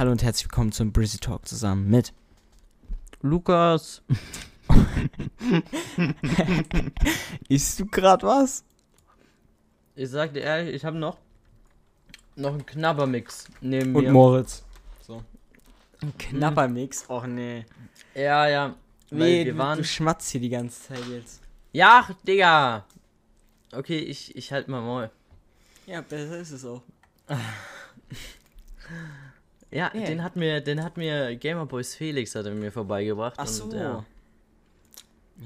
Hallo und herzlich willkommen zum Brizzy Talk zusammen mit Lukas. Isst du gerade was? Ich sag dir ehrlich, ich habe noch noch einen Knabbermix neben Und mir. Moritz. So. Ein Knappermix? Och nee. Ja, ja. Nee, wir du, waren. du schmatzt hier die ganze Zeit jetzt. Ja, Digga. Okay, ich, ich halt mal Maul. Ja, besser ist es auch. Ja, Nee. den hat mir, den hat mir Gamerboys Felix hat er mir vorbeigebracht. Ach so. Und, ja,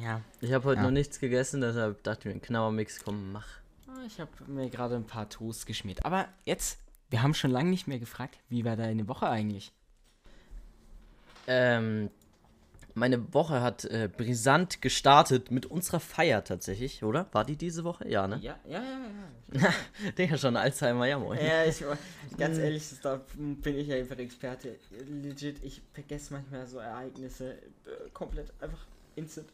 Ja. ich habe heute Ja. noch nichts gegessen, deshalb dachte ich mir, einen Knabbermix, komm, mach. Ah, Ich habe mir gerade ein paar Toast geschmiert. Aber jetzt, wir haben schon lange nicht mehr gefragt, wie war deine Woche eigentlich? Ähm, meine Woche hat äh, brisant gestartet mit unserer Feier tatsächlich, oder? War die diese Woche? Ja, ne? Ja, ja, ja, ja. Digga, schon Alzheimer, ja moin. Ja, ich, ganz ehrlich, da bin ich ja einfach Experte. Legit, ich vergesse manchmal so Ereignisse äh, komplett einfach instant.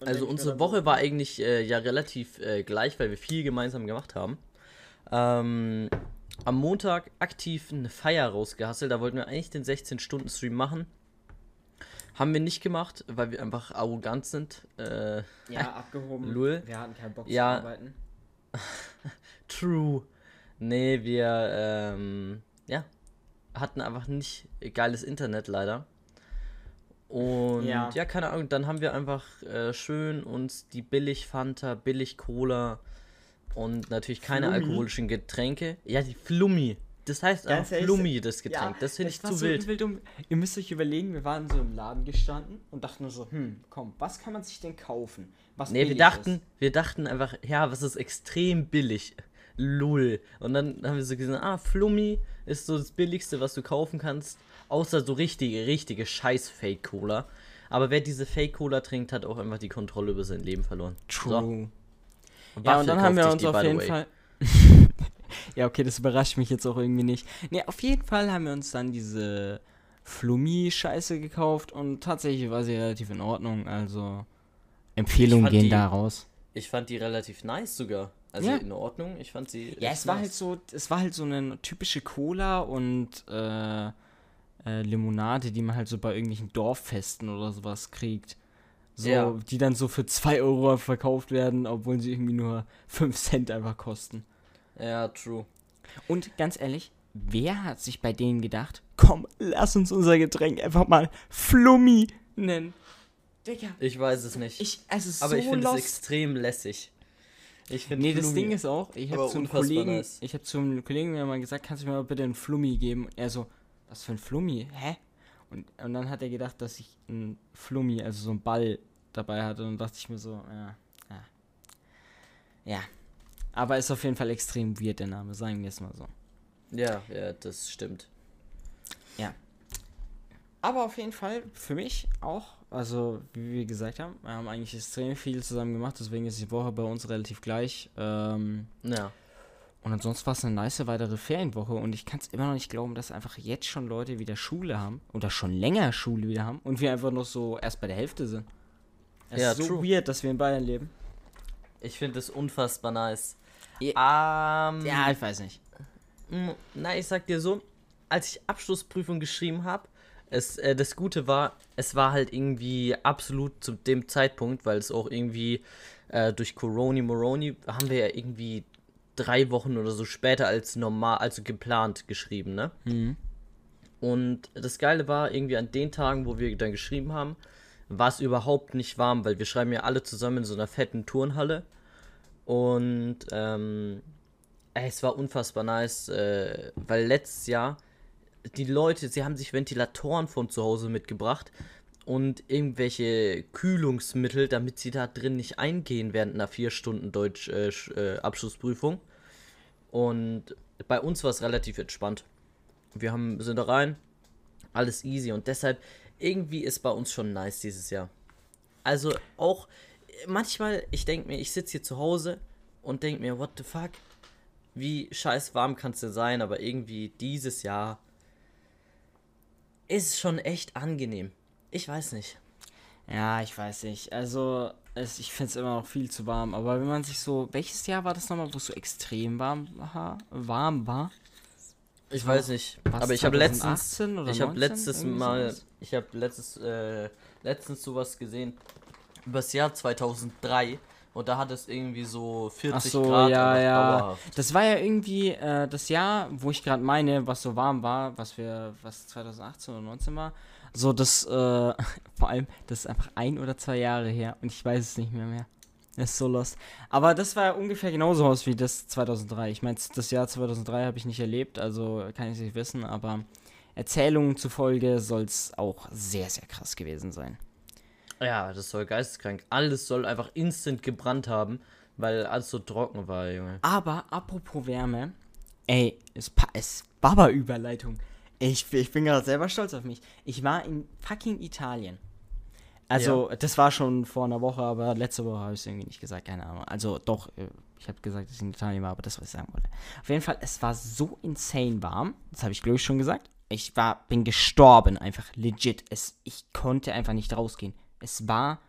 Und Also unsere Woche war eigentlich äh, ja relativ äh, gleich, weil wir viel gemeinsam gemacht haben. Ähm, am Montag aktiv eine Feier rausgehasselt. Da wollten wir eigentlich den 16-Stunden-Stream machen. Haben wir nicht gemacht, weil wir einfach arrogant sind. Äh, Ja, abgehoben. Lul. Wir hatten keinen Bock Ja. zu arbeiten. true. Nee, wir ähm, ja, hatten einfach nicht geiles Internet leider. Und Ja. ja, keine Ahnung, dann haben wir einfach äh, schön uns die billig Fanta, billig Cola und natürlich keine Flummi? alkoholischen Getränke. Ja, die Flummi. Das heißt ehrlich, Flummi, das Getränk. das finde ich zu so wild. übel dumm. Ihr müsst euch überlegen, wir waren so im Laden gestanden und dachten nur so, hm, komm, was kann man sich denn kaufen? Was Nee, wir dachten, ist? wir dachten einfach, ja, was ist extrem billig? Lull. Und dann haben wir so gesagt, ah, Flummi ist so das billigste, was du kaufen kannst. Außer so richtige, richtige scheiß Fake-Cola. Aber wer diese Fake-Cola trinkt, hat auch einfach die Kontrolle über sein Leben verloren. True. So, Ja, und dann haben wir uns auf jeden way. Fall. ja, okay, das überrascht mich jetzt auch irgendwie nicht. Nee, auf jeden Fall haben wir uns dann diese Flummi-Scheiße gekauft und tatsächlich war sie relativ in Ordnung. Also Empfehlungen gehen die- da raus. Ich fand die relativ nice sogar. Also Ja. in Ordnung. Ich fand sie. Ja, es war nice. halt so, es war halt so eine typische Cola und äh, äh, Limonade, die man halt so bei irgendwelchen Dorffesten oder sowas kriegt. So, Ja. die dann so für 2 Euro verkauft werden, obwohl sie irgendwie nur 5 Cent einfach kosten. Ja, true. Und ganz ehrlich, wer hat sich bei denen gedacht, komm, lass uns unser Getränk einfach mal Flummi nennen? Digga, Ich weiß es nicht. ich, es ist aber so ich finde es extrem lässig. Ich finde Nee, das Ding ist auch, ich habe zum Kollegen, nice. ich habe zum Kollegen mir mal gesagt, kannst du mir mal bitte einen Flummi geben? Und er so, was für ein Flummi? Hä? Und, und dann hat er gedacht, dass ich einen Flummi, also so einen Ball dabei hatte und dann dachte ich mir so, ja, ja. Ja. Aber ist auf jeden Fall extrem weird der Name, sagen wir es mal so. Ja, ja, das stimmt. Aber auf jeden Fall für mich auch, also wie wir gesagt haben, wir haben eigentlich extrem viel zusammen gemacht, deswegen ist die Woche bei uns relativ gleich. Ähm, Ja. und ansonsten war es eine nice weitere Ferienwoche und ich kann es immer noch nicht glauben, dass einfach jetzt schon Leute wieder Schule haben oder schon länger Schule wieder haben und wir einfach noch so erst bei der Hälfte sind. Es Ja, ist so true. weird, dass wir in Bayern leben. Ich finde es unfassbar nice. Ja. Ähm, Ja, ich weiß nicht. Na, ich sag dir so, als ich Abschlussprüfung geschrieben habe, es, äh, das Gute war, es war halt irgendwie absolut zu dem Zeitpunkt, weil es auch irgendwie äh, durch Coroni Moroni haben wir ja irgendwie drei Wochen oder so später als normal, also geplant geschrieben, ne? Mhm. Und das Geile war, irgendwie an den Tagen, wo wir dann geschrieben haben, war es überhaupt nicht warm, weil wir schreiben ja alle zusammen in so einer fetten Turnhalle. Und ähm, es war unfassbar nice, äh, weil letztes Jahr die Leute, sie haben sich Ventilatoren von zu Hause mitgebracht und irgendwelche Kühlungsmittel, damit sie da drin nicht eingehen während einer vier Stunden Deutsch äh, äh, Abschlussprüfung. Und bei uns war es relativ entspannt. Wir haben, sind da rein, alles easy und deshalb irgendwie ist bei uns schon nice dieses Jahr. Also auch manchmal, ich denke mir, ich sitze hier zu Hause und denke mir, what the fuck? Wie scheiß warm kannst du sein, aber irgendwie dieses Jahr ist schon echt angenehm. Ich weiß nicht. Ja, ich weiß nicht. Also, es, ich finde es immer noch viel zu warm. Aber wenn man sich so. Welches Jahr war das nochmal, wo es so extrem warm war? Warm war? Ich weiß nicht, Was, aber ich habe letztens 2018 oder ich habe 19? letztes Mal ich habe letztes äh, letztens sowas gesehen über das Jahr 2003 und da hat es irgendwie so 40 Ach so, Grad ja, ja. dauerhaft. Das war ja irgendwie äh, das Jahr, wo ich gerade meine, was so warm war, was wir, was 2018 oder 19 war. So, das, äh, vor allem, das ist einfach ein oder zwei Jahre her und ich weiß es nicht mehr mehr. Das ist so lost. Aber das war ungefähr genauso aus wie das 2003. Ich meine, das Jahr 2003 habe ich nicht erlebt, also kann ich es nicht wissen, aber Erzählungen zufolge soll es auch sehr, sehr krass gewesen sein. Ja, das soll geisteskrank. Alles soll einfach instant gebrannt haben, weil alles so trocken war, Junge. Aber apropos Wärme, ey, es, es Baba-Überleitung. Ich, ich bin gerade selber stolz auf mich. Ich war in fucking Italien. Also, das war schon vor einer Woche, aber letzte Woche habe ich es irgendwie nicht gesagt, keine Ahnung. Also, doch, äh, ich habe gesagt, dass ich in Italien war, aber das, was ich sagen wollte. Auf jeden Fall, es war so insane warm. Das habe ich, glaube ich, schon gesagt. Ich war, bin gestorben, einfach legit. Es, ich konnte einfach nicht rausgehen. Es war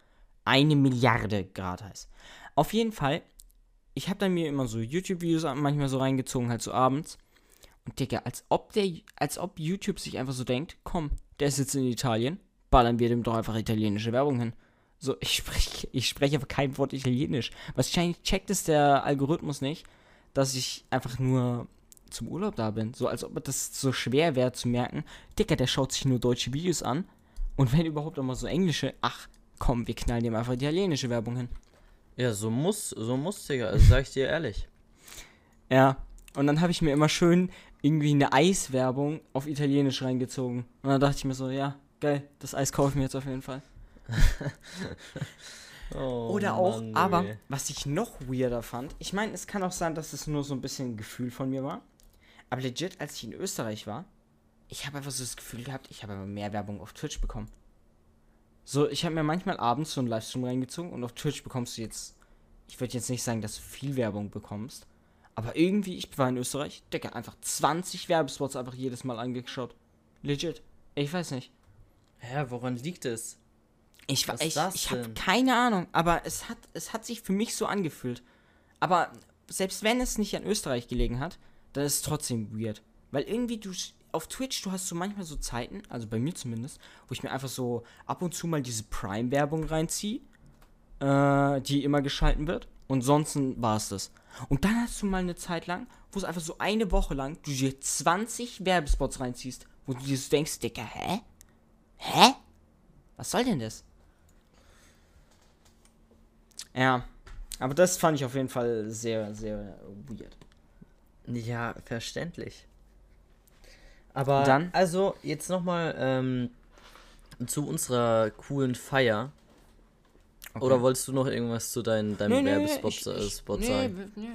eine Milliarde Grad heiß. Auf jeden Fall, ich habe dann mir immer so YouTube-Videos manchmal so reingezogen, halt so abends. Und Digga, als ob der, als ob YouTube sich einfach so denkt, komm, der ist jetzt in Italien, ballern wir dem doch einfach italienische Werbung hin. So, ich spreche ich spreche einfach kein Wort Italienisch. Wahrscheinlich checkt es der Algorithmus nicht, dass ich einfach nur zum Urlaub da bin. So, als ob das so schwer wäre zu merken, Digga, der schaut sich nur deutsche Videos an. Und wenn überhaupt auch mal so englische, ach, komm, wir knallen dem einfach italienische Werbung hin. Ja, so muss, so muss, Digga, also sag ich dir ehrlich. Ja. Und dann habe ich mir immer schön irgendwie eine Eiswerbung auf Italienisch reingezogen. Und dann dachte ich mir so, ja, geil, das Eis kaufe ich mir jetzt auf jeden Fall. Oh, Oder auch, Mann, aber ey. was ich noch weirder fand, ich meine, es kann auch sein, dass es nur so ein bisschen ein Gefühl von mir war. Aber legit, als ich in Österreich war, ich habe einfach so das Gefühl gehabt, ich habe aber mehr Werbung auf Twitch bekommen. So, ich habe mir manchmal abends so einen Livestream reingezogen und auf Twitch bekommst du jetzt, ich würde jetzt nicht sagen, dass du viel Werbung bekommst, aber irgendwie, ich war in Österreich, Digga, einfach 20 Werbespots einfach jedes Mal angeschaut. Legit. Ich weiß nicht. Hä, woran liegt es? Ich, wa- Was ist ich, habe keine Ahnung, aber es hat, es hat sich für mich so angefühlt. Aber selbst wenn es nicht an Österreich gelegen hat, dann ist es trotzdem weird. Weil irgendwie du auf Twitch, du hast so manchmal so Zeiten, also bei mir zumindest, wo ich mir einfach so ab und zu mal diese Prime-Werbung reinziehe, äh, die immer geschalten wird. Und sonst war es das. Und dann hast du mal eine Zeit lang, wo es einfach so eine Woche lang du dir 20 Werbespots reinziehst, wo du dir so denkst, Digga, hä? Hä? Was soll denn das? Ja, aber das fand ich auf jeden Fall sehr, sehr weird. Ja, verständlich. Aber Dann? also jetzt nochmal ähm, zu unserer coolen Feier. Oder wolltest du noch irgendwas zu deinen, deinem Werbespot ich- äh, ich- Spot nee, sagen? nee.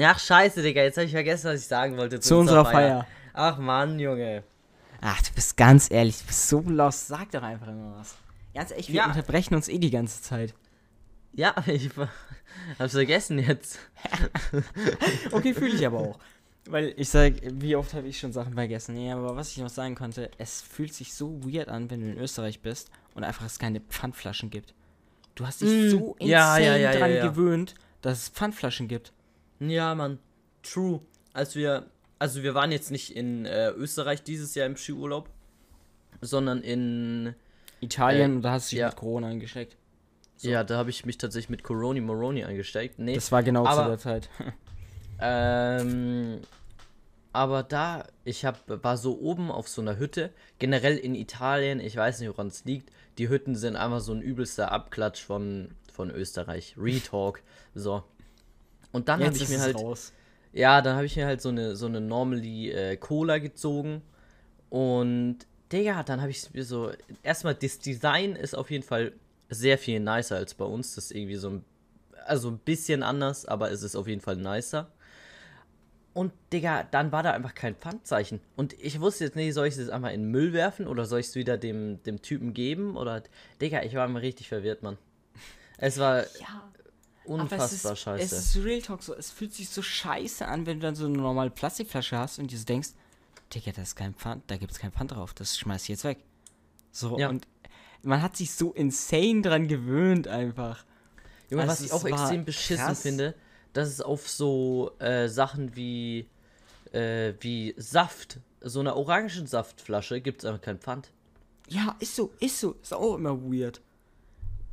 Ja, scheiße, Digga, jetzt habe ich vergessen, was ich sagen wollte. Zu unserer Feier. Ach Mann, Junge. Ach, du bist ganz ehrlich, du bist so lost. Sag doch einfach immer was. Ganz ehrlich, wir Ja. unterbrechen uns eh die ganze Zeit. Ja, ich hab's vergessen jetzt. Okay, fühle ich aber auch. Weil ich sag, wie oft habe ich schon Sachen vergessen? Nee, aber was ich noch sagen konnte, es fühlt sich so weird an, wenn du in Österreich bist und einfach es keine Pfandflaschen gibt. Du hast dich Mm, so insane ja, ja, ja, dran ja, ja. gewöhnt, dass es Pfandflaschen gibt. Ja, Mann. True. Als wir, also wir waren jetzt nicht in äh, Österreich dieses Jahr im Skiurlaub, sondern in, Italien, Äh, und da hast du dich ja. mit Corona angesteckt. So. ja, da habe ich mich tatsächlich mit Coroni Moroni angesteckt. Nee, Das war genau aber- zu der Zeit. Ähm, aber da, ich hab, war so oben auf so einer Hütte. Generell in Italien, ich weiß nicht, woran es liegt. Die Hütten sind einfach so ein übelster Abklatsch von, von Österreich. Retalk. So. Und dann habe ich mir halt. raus. Ja, dann habe ich mir halt so eine, so eine Normally äh, Cola gezogen. Und, Digga, dann habe ich mir so. Erstmal, das Design ist auf jeden Fall sehr viel nicer als bei uns. Das ist irgendwie so ein. Also ein bisschen anders, aber es ist auf jeden Fall nicer. Und, Digga, dann war da einfach kein Pfandzeichen. Und ich wusste jetzt nicht, soll ich es jetzt einmal in den Müll werfen oder soll ich es wieder dem, dem Typen geben? Oder, Digga, ich war mal richtig verwirrt, Mann. Es war Ja. unfassbar es ist, scheiße. Es ist Real Talk so. Es fühlt sich so scheiße an, wenn du dann so eine normale Plastikflasche hast und dir so denkst, Digga, das ist kein Pfand, da gibt es kein Pfand drauf, das schmeiß ich jetzt weg. So, Ja. und man hat sich so insane dran gewöhnt einfach. Junge, Also was ich auch extrem beschissen krass. finde, dass es auf so äh, Sachen wie äh, wie Saft. So eine Orangensaftflasche gibt es einfach kein Pfand. Ja, ist so, ist so. Ist auch immer weird.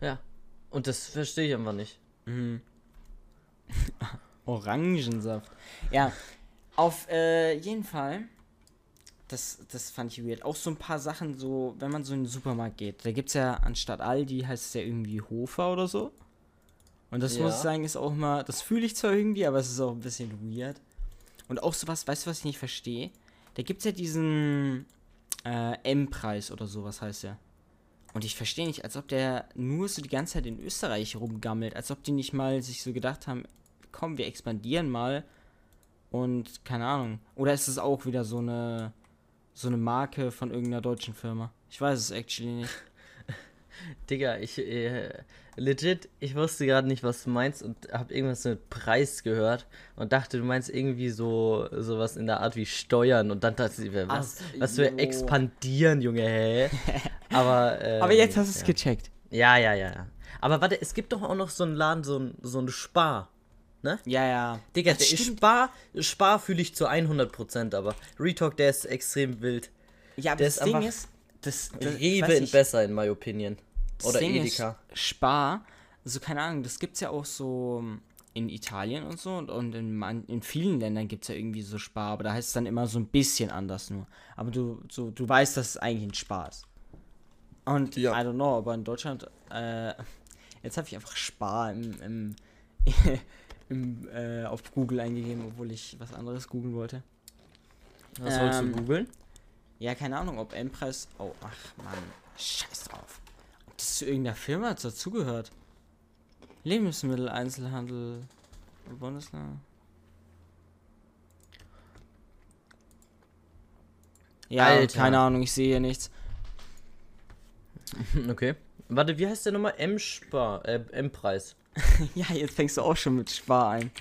Ja. Und das verstehe ich einfach nicht. Orangensaft. Ja, auf äh, jeden Fall. Das, das fand ich weird. Auch so ein paar Sachen, so, wenn man so in den Supermarkt geht. Da gibt es ja anstatt Aldi, heißt es ja irgendwie Hofer oder so. Und das muss Ja. ich sagen, ist auch mal, das fühle ich zwar irgendwie, aber es ist auch ein bisschen weird. Und auch sowas, weißt du, was ich nicht verstehe? Da gibt es ja diesen äh, M-Preis oder sowas heißt der. Und ich verstehe nicht, als ob der nur so die ganze Zeit in Österreich rumgammelt, als ob die nicht mal sich so gedacht haben, komm, wir expandieren mal und keine Ahnung. Oder ist es auch wieder so eine so eine Marke von irgendeiner deutschen Firma? Ich weiß es actually nicht. Digga, ich, äh, legit, ich wusste gerade nicht, was du meinst und habe irgendwas mit Preis gehört und dachte, du meinst irgendwie so sowas in der Art wie Steuern und dann dachte ich, was, Ach, was wir jo. expandieren, Junge, hä? Aber, ähm, Aber jetzt hast du es ja. gecheckt. Ja, ja, ja, ja. Aber warte, es gibt doch auch noch so einen Laden, so ein, so ein Spar. Ne? Ja, ja. Digga, Das der. Spar, Spar fühle ich zu 100%, aber Retalk, der ist extrem wild. Ja, aber der das ist Ding ist, das, das Rewe ich, besser, in my opinion. Oder Ding Edeka. Ist, Spar, also keine Ahnung, das gibt's ja auch so in Italien und so und, und in, man, in vielen Ländern gibt's ja irgendwie so Spar, aber da heißt es dann immer so ein bisschen anders nur. Aber du, so, du weißt, dass es eigentlich ein Spar ist. Und Ja. I don't know, aber in Deutschland, äh, jetzt habe ich einfach Spar im, im, im äh, auf Google eingegeben, obwohl ich was anderes googeln wollte. Was wolltest Ähm, du googeln? Ja, keine Ahnung, ob M-Preis. Oh, ach Mann, scheiß drauf. Ob das zu irgendeiner Firma dazugehört. Lebensmitteleinzelhandel. Bundesland. Ja, Alter. keine Ahnung, ich sehe hier nichts. Okay. Warte, wie heißt der nochmal? M-Spar, äh, M-Preis. ja, jetzt fängst du auch schon mit Spar ein.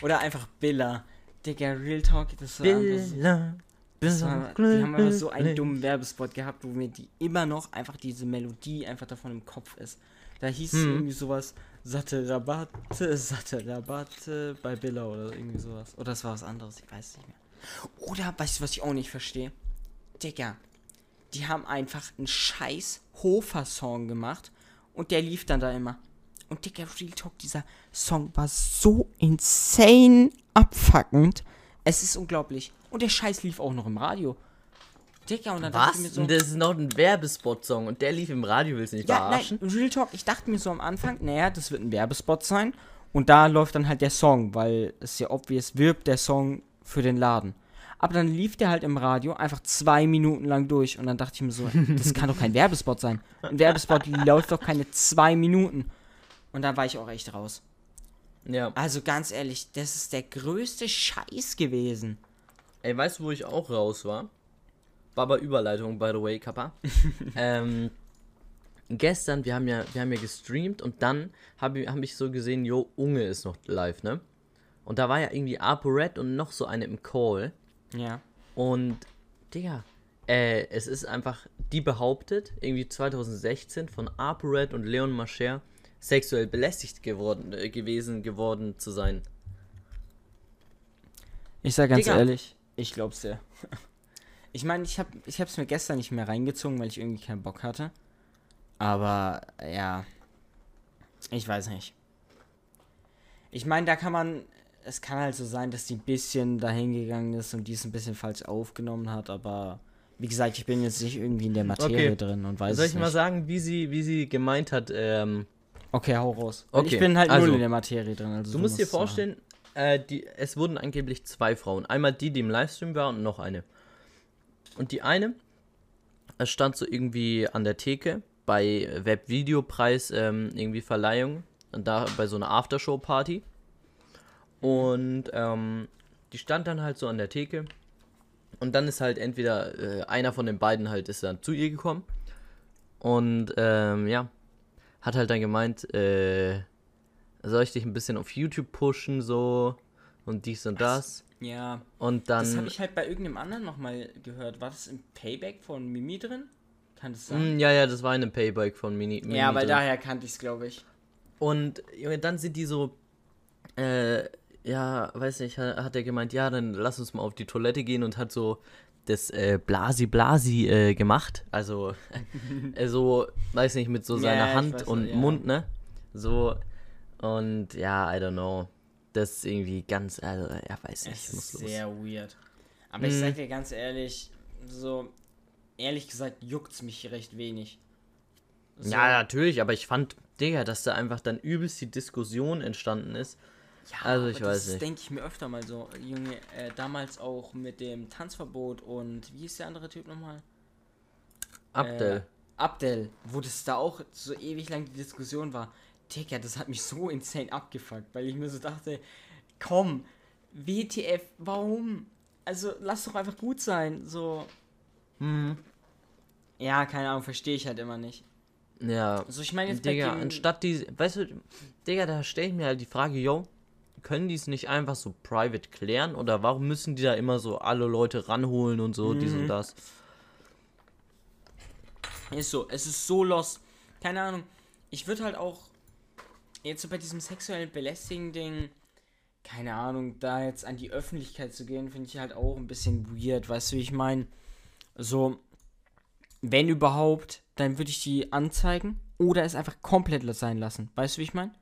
Oder einfach Billa. Digga, Real Talk, das so. Billa, Das war, die haben einfach so einen dummen Werbespot gehabt, wo mir die immer noch einfach diese Melodie einfach davon im Kopf ist. Da hieß es Hm. irgendwie sowas, satte Rabatte, satte Rabatte bei Billa oder irgendwie sowas. Oder das war was anderes, ich weiß es nicht mehr. Oder, weißt du, was ich auch nicht verstehe? Digga, die haben einfach einen scheiß Hofer-Song gemacht und der lief dann da immer. Und Digga, Real Talk, dieser Song war so insane abfuckend. Es ist unglaublich. Und der Scheiß lief auch noch im Radio. Digga, und dann dachte Was? ich mir so. Das ist noch ein Werbespot-Song und der lief im Radio, willst du nicht Ja, verarschen? nein, Real Talk, ich dachte mir so am Anfang, naja, das wird ein Werbespot sein. Und da läuft dann halt der Song, weil es ja obvious wirbt der Song für den Laden. Aber dann lief der halt im Radio einfach zwei Minuten lang durch. Und dann dachte ich mir so, das kann doch kein Werbespot sein. Ein Werbespot läuft doch keine zwei Minuten. Und dann war ich auch echt raus. Ja. Also ganz ehrlich, das ist der größte Scheiß gewesen. Ey, weißt du, wo ich auch raus war? War bei Überleitung, by the way, Kappa. ähm, gestern, wir haben ja, wir haben ja gestreamt und dann habe ich, hab ich so gesehen, jo, Unge ist noch live, ne? Und da war ja irgendwie ApoRed und noch so eine im Call. Ja. Und, Digga, äh, es ist einfach, die behauptet, irgendwie 2016 von ApoRed und Leon Mascher sexuell belästigt geworden, äh, gewesen geworden zu sein. Ich sag ganz Digga. ehrlich, ich glaub's dir. Ich meine, ich hab, ich hab's mir gestern nicht mehr reingezogen, weil ich irgendwie keinen Bock hatte. Aber ja, ich weiß nicht. Ich meine, da kann man, es kann halt so sein, dass die ein bisschen dahin gegangen ist und die es ein bisschen falsch aufgenommen hat, aber wie gesagt, ich bin jetzt nicht irgendwie in der Materie Okay. drin und weiß Soll ich nicht. mal sagen, wie sie, wie sie gemeint hat, ähm, Okay, hau raus. Okay, Ich bin halt also, null in der Materie drin. Also Du musst dir musst machen. vorstellen, äh, die, es wurden angeblich zwei Frauen. Einmal die, die im Livestream war und noch eine. Und die eine, es stand so irgendwie an der Theke bei Webvideopreis ähm, irgendwie Verleihung und da bei so einer Aftershow-Party. Und ähm, die stand dann halt so an der Theke. Und dann ist halt entweder äh, einer von den beiden halt ist dann zu ihr gekommen. Und ähm, ja, hat halt dann gemeint, äh, soll ich dich ein bisschen auf YouTube pushen, so und dies und das. Ja, Und das dann. habe ich halt bei irgendeinem anderen nochmal gehört. War das im Payback von Mimi drin? Kann das sein? Mm, ja, ja, das war in einem Payback von Mini. Mini Ja, weil drin. daher kannte ich es, glaube ich. Und Junge, dann sind die so. Äh, ja, weiß nicht, hat, hat er gemeint, ja, dann lass uns mal auf die Toilette gehen und hat so das äh, Blasi Blasi äh, gemacht. Also, äh, so, weiß nicht, mit so seiner Ja, Hand und ja. Mund, ne? So, und ja, I don't know. Das ist irgendwie ganz, also, ja, weiß nicht, Es ist los. sehr weird. Aber ich Mhm. sag dir ganz ehrlich, so, ehrlich gesagt, juckt's mich recht wenig. So, Ja, natürlich, aber ich fand, Digga, dass da einfach dann übelst die Diskussion entstanden ist. ja, also ich weiß das nicht. denke ich mir öfter mal so. Junge, äh, damals auch mit dem Tanzverbot und wie ist der andere Typ nochmal? Abdel. Äh, Abdel, wo das da auch so ewig lang die Diskussion war. Digga, das hat mich so insane abgefuckt, weil ich mir so dachte, komm, WTF, warum? Also lass doch einfach gut sein, so. Mhm. Ja, keine Ahnung, verstehe ich halt immer nicht. Ja, Also ich meine jetzt Digga, anstatt die, weißt du, Digga, da stelle ich mir halt die Frage, yo, können die es nicht einfach so private klären oder warum müssen die da immer so alle Leute ranholen und so, dies Mhm. und das? Ist so, es ist so los. Keine Ahnung. Ich würde halt auch jetzt so bei diesem sexuellen Belästigen-Ding, keine Ahnung, da jetzt an die Öffentlichkeit zu gehen, finde ich halt auch ein bisschen weird. Weißt du, wie ich meine? So, wenn überhaupt, dann würde ich die anzeigen oder es einfach komplett sein lassen. Weißt du, wie ich meine?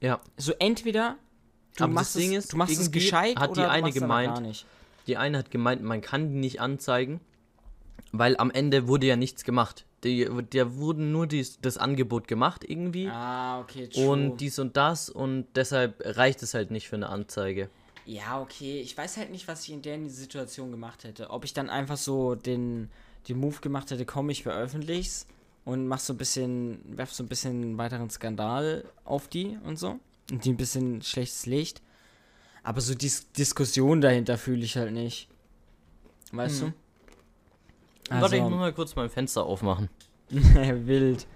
Ja, So, entweder du Aber das machst, es, ist, du machst es gescheit hat die oder eine du machst es aber gemeint, gar nicht. die eine hat gemeint, man kann die nicht anzeigen, weil am Ende wurde ja nichts gemacht. Die, der wurden nur dies, das Angebot gemacht irgendwie Ah, okay, true. und dies und das und deshalb reicht es halt nicht für eine Anzeige. Ja, okay. Ich weiß halt nicht, was ich in der Situation gemacht hätte. Ob ich dann einfach so den, den Move gemacht hätte, komm, ich veröffentlich's und mach so ein bisschen, werf so ein bisschen weiteren Skandal auf die und so. Und die ein bisschen schlechtes Licht. Aber so die Diskussion dahinter fühle ich halt nicht. Weißt Hm. du? Warte, ich Also, muss mal kurz mein Fenster aufmachen. wild.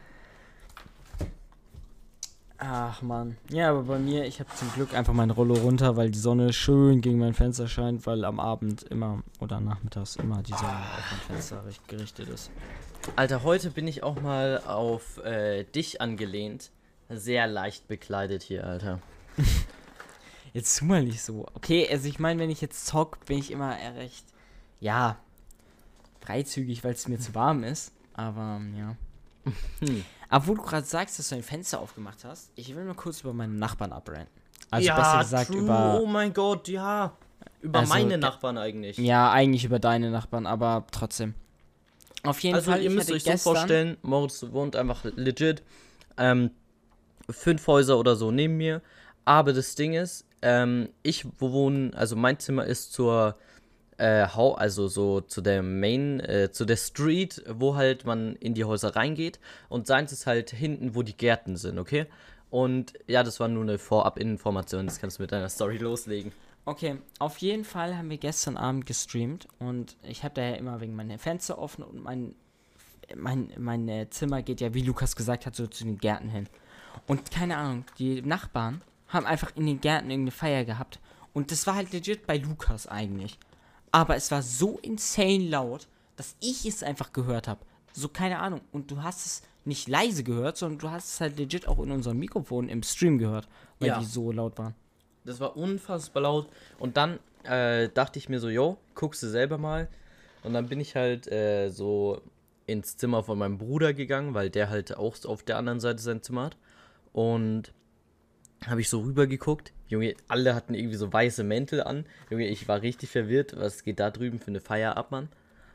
Ach man. Ja, aber bei mir, ich habe zum Glück einfach mein Rollo runter, weil die Sonne schön gegen mein Fenster scheint, weil am Abend immer oder nachmittags immer die Sonne auf mein Fenster richt- gerichtet ist. Alter, heute bin ich auch mal auf äh, dich angelehnt. Sehr leicht bekleidet hier, Alter. Jetzt tu mal nicht so. Okay, also ich meine, wenn ich jetzt zock, bin ich immer recht, ja, freizügig, weil es mir zu warm ist. Aber ja. Hm. Aber wo du gerade sagst, dass du ein Fenster aufgemacht hast, ich will mal kurz über meinen Nachbarn abrennen. Also besser gesagt true. über Oh mein Gott, ja. Über Also, meine der- Nachbarn eigentlich. Ja, eigentlich über deine Nachbarn, aber trotzdem. Auf jeden also Fall, ihr ich müsst euch so vorstellen, Moritz wohnt einfach legit ähm, fünf Häuser oder so neben mir. Aber das Ding ist, ähm, ich wohne, also mein Zimmer ist zur äh, also so zu der Main, äh, zu der Street, wo halt man in die Häuser reingeht. Und seins ist halt hinten, wo die Gärten sind, okay? Und ja, das war nur eine Vorab-Information, das kannst du mit deiner Story loslegen. Okay, auf jeden Fall haben wir gestern Abend gestreamt und ich habe da ja immer wegen meiner Fenster offen und mein, mein, mein äh, Zimmer geht ja, wie Lukas gesagt hat, so zu den Gärten hin. Und keine Ahnung, die Nachbarn haben einfach in den Gärten irgendeine Feier gehabt. Und das war halt legit bei Lukas eigentlich. Aber es war so insane laut, dass ich es einfach gehört habe. So, keine Ahnung. Und du hast es nicht leise gehört, sondern du hast es halt legit auch in unserem Mikrofon im Stream gehört, weil Ja. die so laut waren. Das war unfassbar laut. Und dann äh, dachte ich mir so, yo, guckst du selber mal. Und dann bin ich halt äh, so ins Zimmer von meinem Bruder gegangen, weil der halt auch auf der anderen Seite sein Zimmer hat. Und habe ich so rüber geguckt. Junge, alle hatten irgendwie so weiße Mäntel an. Junge, ich war richtig verwirrt. Was geht da drüben für eine Feier ab, Mann?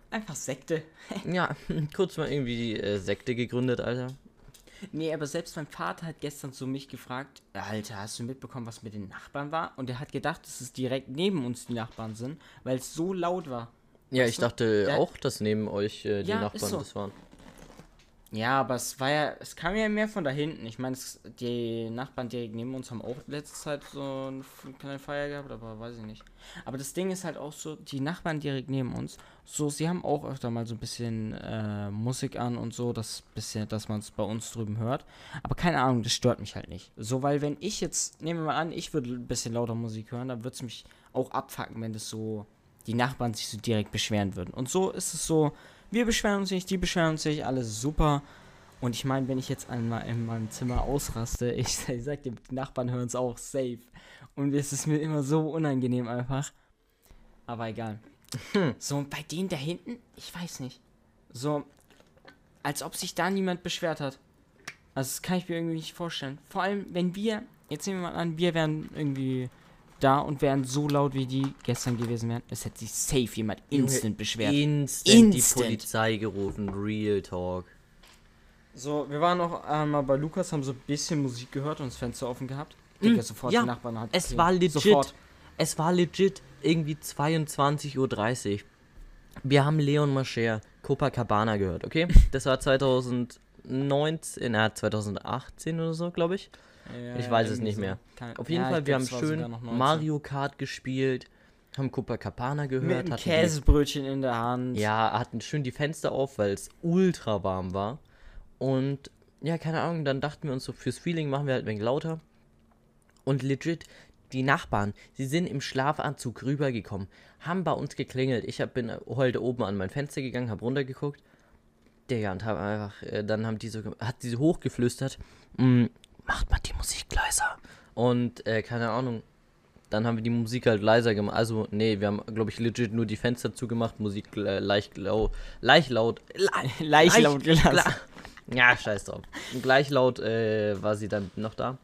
Einfach Sekte. Ja, kurz mal irgendwie äh, Sekte gegründet, Alter. Nee, aber selbst mein Vater hat gestern so mich gefragt, Alter, hast du mitbekommen, was mit den Nachbarn war? Und er hat gedacht, dass es direkt neben uns die Nachbarn sind, weil es so laut war. Ja, Weißt ich du? dachte Der- auch, dass neben euch äh, die Ja, Nachbarn so. das waren. Ja, aber es war ja, es kam ja mehr von da hinten. Ich meine, die Nachbarn direkt neben uns haben auch letzte Zeit so eine kleine Feier gehabt, aber weiß ich nicht. Aber das Ding ist halt auch so, die Nachbarn direkt neben uns, so, sie haben auch öfter mal so ein bisschen äh, Musik an und so, das bisschen, dass man es bei uns drüben hört. Aber keine Ahnung, das stört mich halt nicht. So, weil wenn ich jetzt, nehmen wir mal an, ich würde ein bisschen lauter Musik hören, dann würde es mich auch abfacken, wenn das so, die Nachbarn sich so direkt beschweren würden. Und so ist es so, wir beschweren uns nicht, die beschweren uns nicht, alles super. Und ich meine, wenn ich jetzt einmal in meinem Zimmer ausraste, ich, ich sag dir, die Nachbarn hören es auch safe. Und es ist mir immer so unangenehm einfach. Aber egal. Hm. So, und bei denen da hinten, ich weiß nicht. So, als ob sich da niemand beschwert hat. Also, das kann ich mir irgendwie nicht vorstellen. Vor allem, wenn wir, jetzt nehmen wir mal an, wir wären irgendwie da und wären so laut, wie die gestern gewesen wären. Es hätte sich safe jemand instant beschwert. Instant, die Instant. Polizei gerufen. Real Talk. So, wir waren noch einmal bei Lukas, haben so ein bisschen Musik gehört und das Fenster offen gehabt. Mm, Digga, sofort ja, die Nachbarn hat Es war legit. Sofort. Es war legit irgendwie 22.30 Uhr. Wir haben Leon Mascher Copacabana gehört, okay? Das war 2019, äh, 2018 oder so, glaube ich. Ja, Ich weiß es nicht so. mehr. Keine- Auf jeden ja, Fall, wir glaub, haben schön noch 19. Mario Kart gespielt, haben Copacabana mit gehört, einem hatten die- Käsebrötchen in der Hand. Ja, hatten schön die Fenster auf, weil es ultra warm war. Und ja, keine Ahnung, dann dachten wir uns so, fürs Feeling machen wir halt ein wenig lauter. Und legit, die Nachbarn, sie sind im Schlafanzug rübergekommen, haben bei uns geklingelt. Ich hab, bin heute oben an mein Fenster gegangen, hab runtergeguckt. Digga, und hab einfach, äh, dann haben die so, hat die so hochgeflüstert, "Mm, macht mal die Musik leiser. Und, äh, keine Ahnung, dann haben wir die Musik halt leiser gemacht. Also, nee, wir haben, glaube ich, legit nur die Fenster zugemacht, Musik äh, leicht, lau leicht laut. Le Leicht laut gelassen. Ja, scheiß drauf. Gleich laut äh, war sie dann noch da.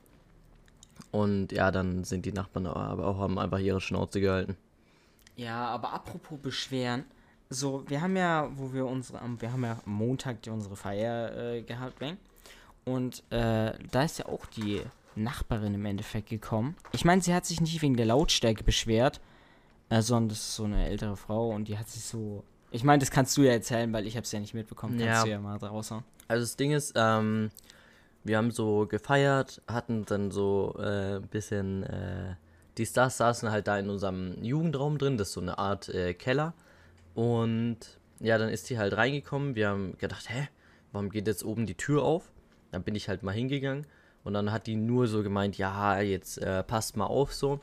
Und ja, dann sind die Nachbarn aber auch haben einfach ihre Schnauze gehalten. Ja, aber apropos Beschweren. So, wir haben ja, wo wir unsere, wir haben ja am Montag die, unsere Feier äh, gehabt, ne? Und äh, da ist ja auch die Nachbarin im Endeffekt gekommen. Ich meine, sie hat sich nicht wegen der Lautstärke beschwert, äh, sondern das ist so eine ältere Frau und die hat sich so. Ich meine, das kannst du ja erzählen, weil ich hab's ja nicht mitbekommen. Kannst Ja. du ja mal draußen. Also das Ding ist, ähm, wir haben so gefeiert, hatten dann so äh, ein bisschen, äh, die Stars saßen halt da in unserem Jugendraum drin, das ist so eine Art äh, Keller. Und ja, dann ist die halt reingekommen. Wir haben gedacht, hä, warum geht jetzt oben die Tür auf? Dann bin ich halt mal hingegangen und dann hat die nur so gemeint, ja, jetzt äh, passt mal auf so.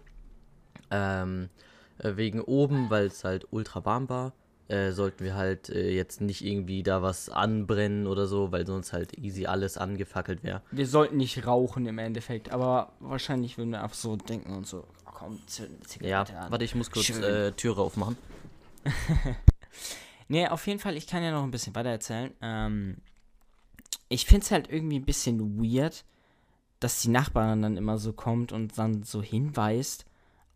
Ähm, äh, wegen oben, weil es halt ultra warm war, äh, sollten wir halt äh, jetzt nicht irgendwie da was anbrennen oder so, weil sonst halt easy alles angefackelt wäre. Wir sollten nicht rauchen im Endeffekt, aber wahrscheinlich würden wir einfach so denken und so, oh, komm, zünd eine Ja, Zigarette an. warte, ich muss kurz äh, Türe aufmachen. Nee, auf jeden Fall, ich kann ja noch ein bisschen weiter erzählen. Ähm, ich finde es halt irgendwie ein bisschen weird, dass die Nachbarin dann immer so kommt und dann so hinweist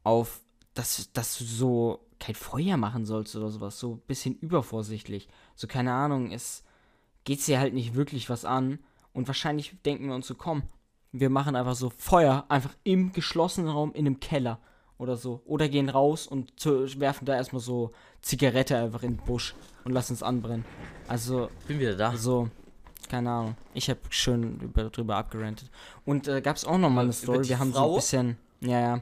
auf, dass, dass du so kein Feuer machen sollst oder sowas. So ein bisschen übervorsichtlich. So, keine Ahnung, es geht dir halt nicht wirklich was an. Und wahrscheinlich denken wir uns so, komm, wir machen einfach so Feuer, einfach im geschlossenen Raum in einem Keller oder so. Oder gehen raus und werfen da erstmal so Zigarette einfach in den Busch und lassen es anbrennen. Also, Bin wieder da. so, keine Ahnung. Ich habe schön über, drüber abgerantet. Und äh, gab es auch noch mal eine Story. Wir haben so Frau? ein bisschen, ja, ja.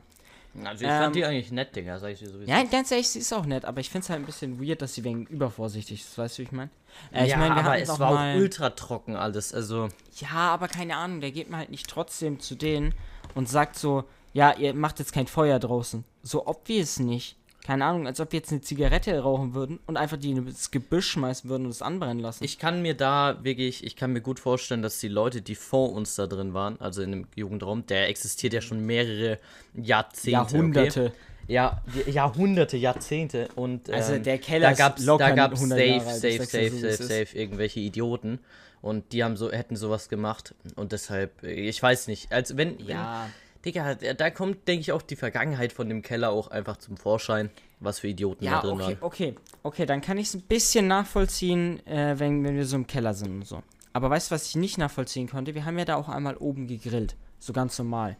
Also ich Ähm, fand die eigentlich nett, Digga, sag ich dir sowieso. Ja, ganz ehrlich, sie ist auch nett, aber ich finde es halt ein bisschen weird, dass sie wegen übervorsichtig ist. Weißt du, wie ich meine? Äh, ich ja, mein, wir aber es auch war mal- auch ultra trocken alles, also... Ja, aber keine Ahnung, der geht man halt nicht trotzdem zu denen und sagt so, ja, ihr macht jetzt kein Feuer draußen. So obvious nicht. Keine Ahnung, als ob wir jetzt eine Zigarette rauchen würden und einfach die ins Gebüsch schmeißen würden und es anbrennen lassen. Ich kann mir da wirklich, ich kann mir gut vorstellen, dass die Leute, die vor uns da drin waren, also in dem Jugendraum, der existiert ja schon mehrere Jahrzehnte. Jahrhunderte. Okay? Ja, Jahrhunderte, Jahrzehnte. Und Also ähm, der Keller da ist locker da gab's 100 safe, Jahre safe, safe, so, safe, es ist. safe, irgendwelche Idioten. Und die haben so, hätten sowas gemacht. Und deshalb, äh, ich weiß nicht. Als wenn, Ja. wenn, Digga, da kommt, denke ich, auch die Vergangenheit von dem Keller auch einfach zum Vorschein, was für Idioten Ja, da drin okay, waren. okay, okay, dann kann ich es ein bisschen nachvollziehen, äh, wenn, wenn wir so im Keller sind und so. Aber weißt du, was ich nicht nachvollziehen konnte? Wir haben ja da auch einmal oben gegrillt. So ganz normal.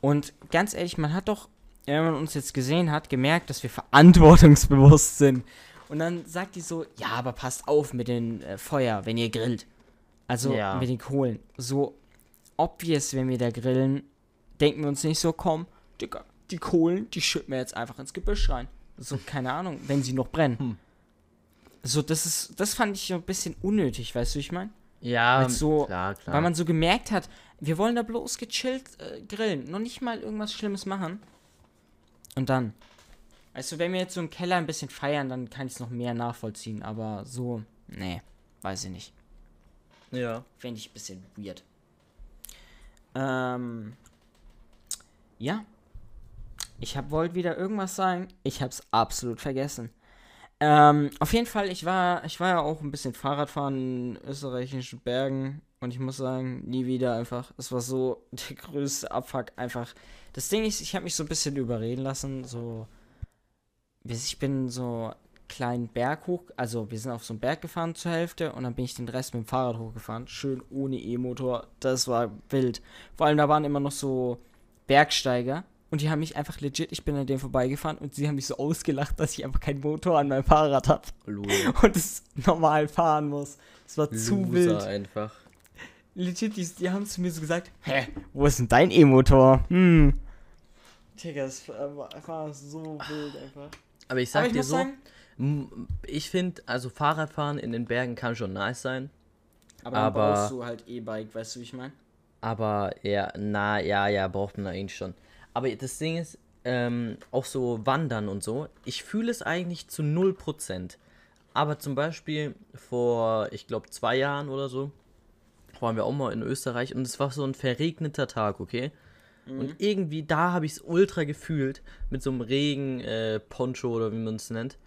Und ganz ehrlich, man hat doch, wenn man uns jetzt gesehen hat, gemerkt, dass wir verantwortungsbewusst sind. Und dann sagt die so, ja, aber passt auf mit dem äh, Feuer, wenn ihr grillt. Also Ja. mit den Kohlen. So obvious, wenn wir da grillen, denken wir uns nicht so, komm, Digga, die Kohlen, die schütten wir jetzt einfach ins Gebüsch rein. So, keine Ahnung, wenn sie noch brennen. Hm. So, das ist, das fand ich so ein bisschen unnötig, weißt du, wie ich meine? Ja, so- klar, klar. Weil man so gemerkt hat, wir wollen da bloß gechillt äh, grillen, noch nicht mal irgendwas Schlimmes machen. Und dann. Weißt du, wenn wir jetzt so im Keller ein bisschen feiern, dann kann ich es noch mehr nachvollziehen, aber so, nee, weiß ich nicht. Ja. Fände ich ein bisschen weird. Ähm. Ja. Ich hab, wollte wieder irgendwas sagen. Ich hab's absolut vergessen. Ähm, auf jeden Fall, ich war, ich war ja auch ein bisschen Fahrradfahren in österreichischen Bergen und ich muss sagen, nie wieder einfach. Es war so der größte Abfuck einfach. Das Ding ist, ich habe mich so ein bisschen überreden lassen, so. Ich bin so kleinen Berg hoch, also wir sind auf so einen Berg gefahren zur Hälfte und dann bin ich den Rest mit dem Fahrrad hochgefahren, schön ohne E-Motor. Das war wild. Vor allem da waren immer noch so Bergsteiger und die haben mich einfach legit, ich bin an denen vorbeigefahren und sie haben mich so ausgelacht, dass ich einfach keinen Motor an meinem Fahrrad habe und es normal fahren muss. Es war Loser zu wild. einfach. Legit, die, die haben zu mir so gesagt, hä, wo ist denn dein E-Motor? Hm. Digga, das war, war so wild einfach. Aber ich sag Aber ich dir so, sagen, ich finde, also Fahrradfahren in den Bergen kann schon nice sein. Aber dann aber, brauchst du halt E-Bike, weißt du, wie ich meine? Aber ja, na, ja, ja, braucht man eigentlich schon. Aber das Ding ist, ähm, auch so Wandern und so, ich fühle es eigentlich zu 0%. Aber zum Beispiel vor, ich glaube, zwei Jahren oder so, waren wir auch mal in Österreich und es war so ein verregneter Tag, okay? Mhm. Und irgendwie da habe ich es ultra gefühlt, mit so einem Regen, äh, Poncho oder wie man es nennt.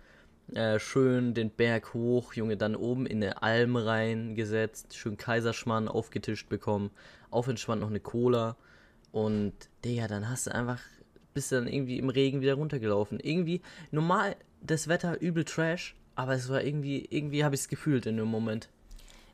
Äh, schön den Berg hoch, Junge, dann oben in eine Alm reingesetzt, schön Kaiserschmarrn aufgetischt bekommen, auf entspannt noch eine Cola und Digga, dann hast du einfach, bist du dann irgendwie im Regen wieder runtergelaufen. Irgendwie, normal, das Wetter übel Trash, aber es war irgendwie, irgendwie habe ich es gefühlt in dem Moment.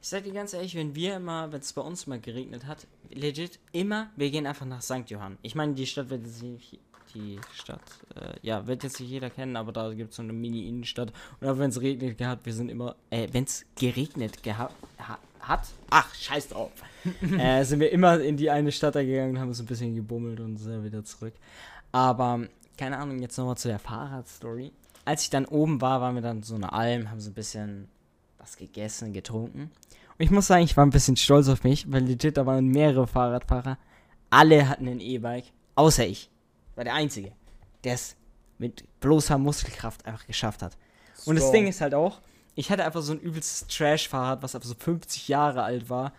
Ich sag dir ganz ehrlich, wenn wir immer, wenn es bei uns mal geregnet hat, legit immer, wir gehen einfach nach St. Johann. Ich meine, die Stadt wird sich die Stadt. Äh, ja, wird jetzt nicht jeder kennen, aber da gibt es so eine Mini-Innenstadt. Und auch wenn es regnet gehabt, wir sind immer, äh, wenn es geregnet gehabt ha hat, ach, scheiß drauf, äh, sind wir immer in die eine Stadt da gegangen und haben so ein bisschen gebummelt und sind wieder zurück. Aber, keine Ahnung, jetzt nochmal zu der Fahrradstory. Als ich dann oben war, waren wir dann so eine Alm, haben so ein bisschen was gegessen, getrunken. Und ich muss sagen, ich war ein bisschen stolz auf mich, weil legit, da waren mehrere Fahrradfahrer. Alle hatten ein E-Bike, außer ich war der Einzige, der es mit bloßer Muskelkraft einfach geschafft hat. Und das Ding ist halt auch, ich hatte einfach so ein übelstes Trash-Fahrrad, was einfach so 50 Jahre alt war,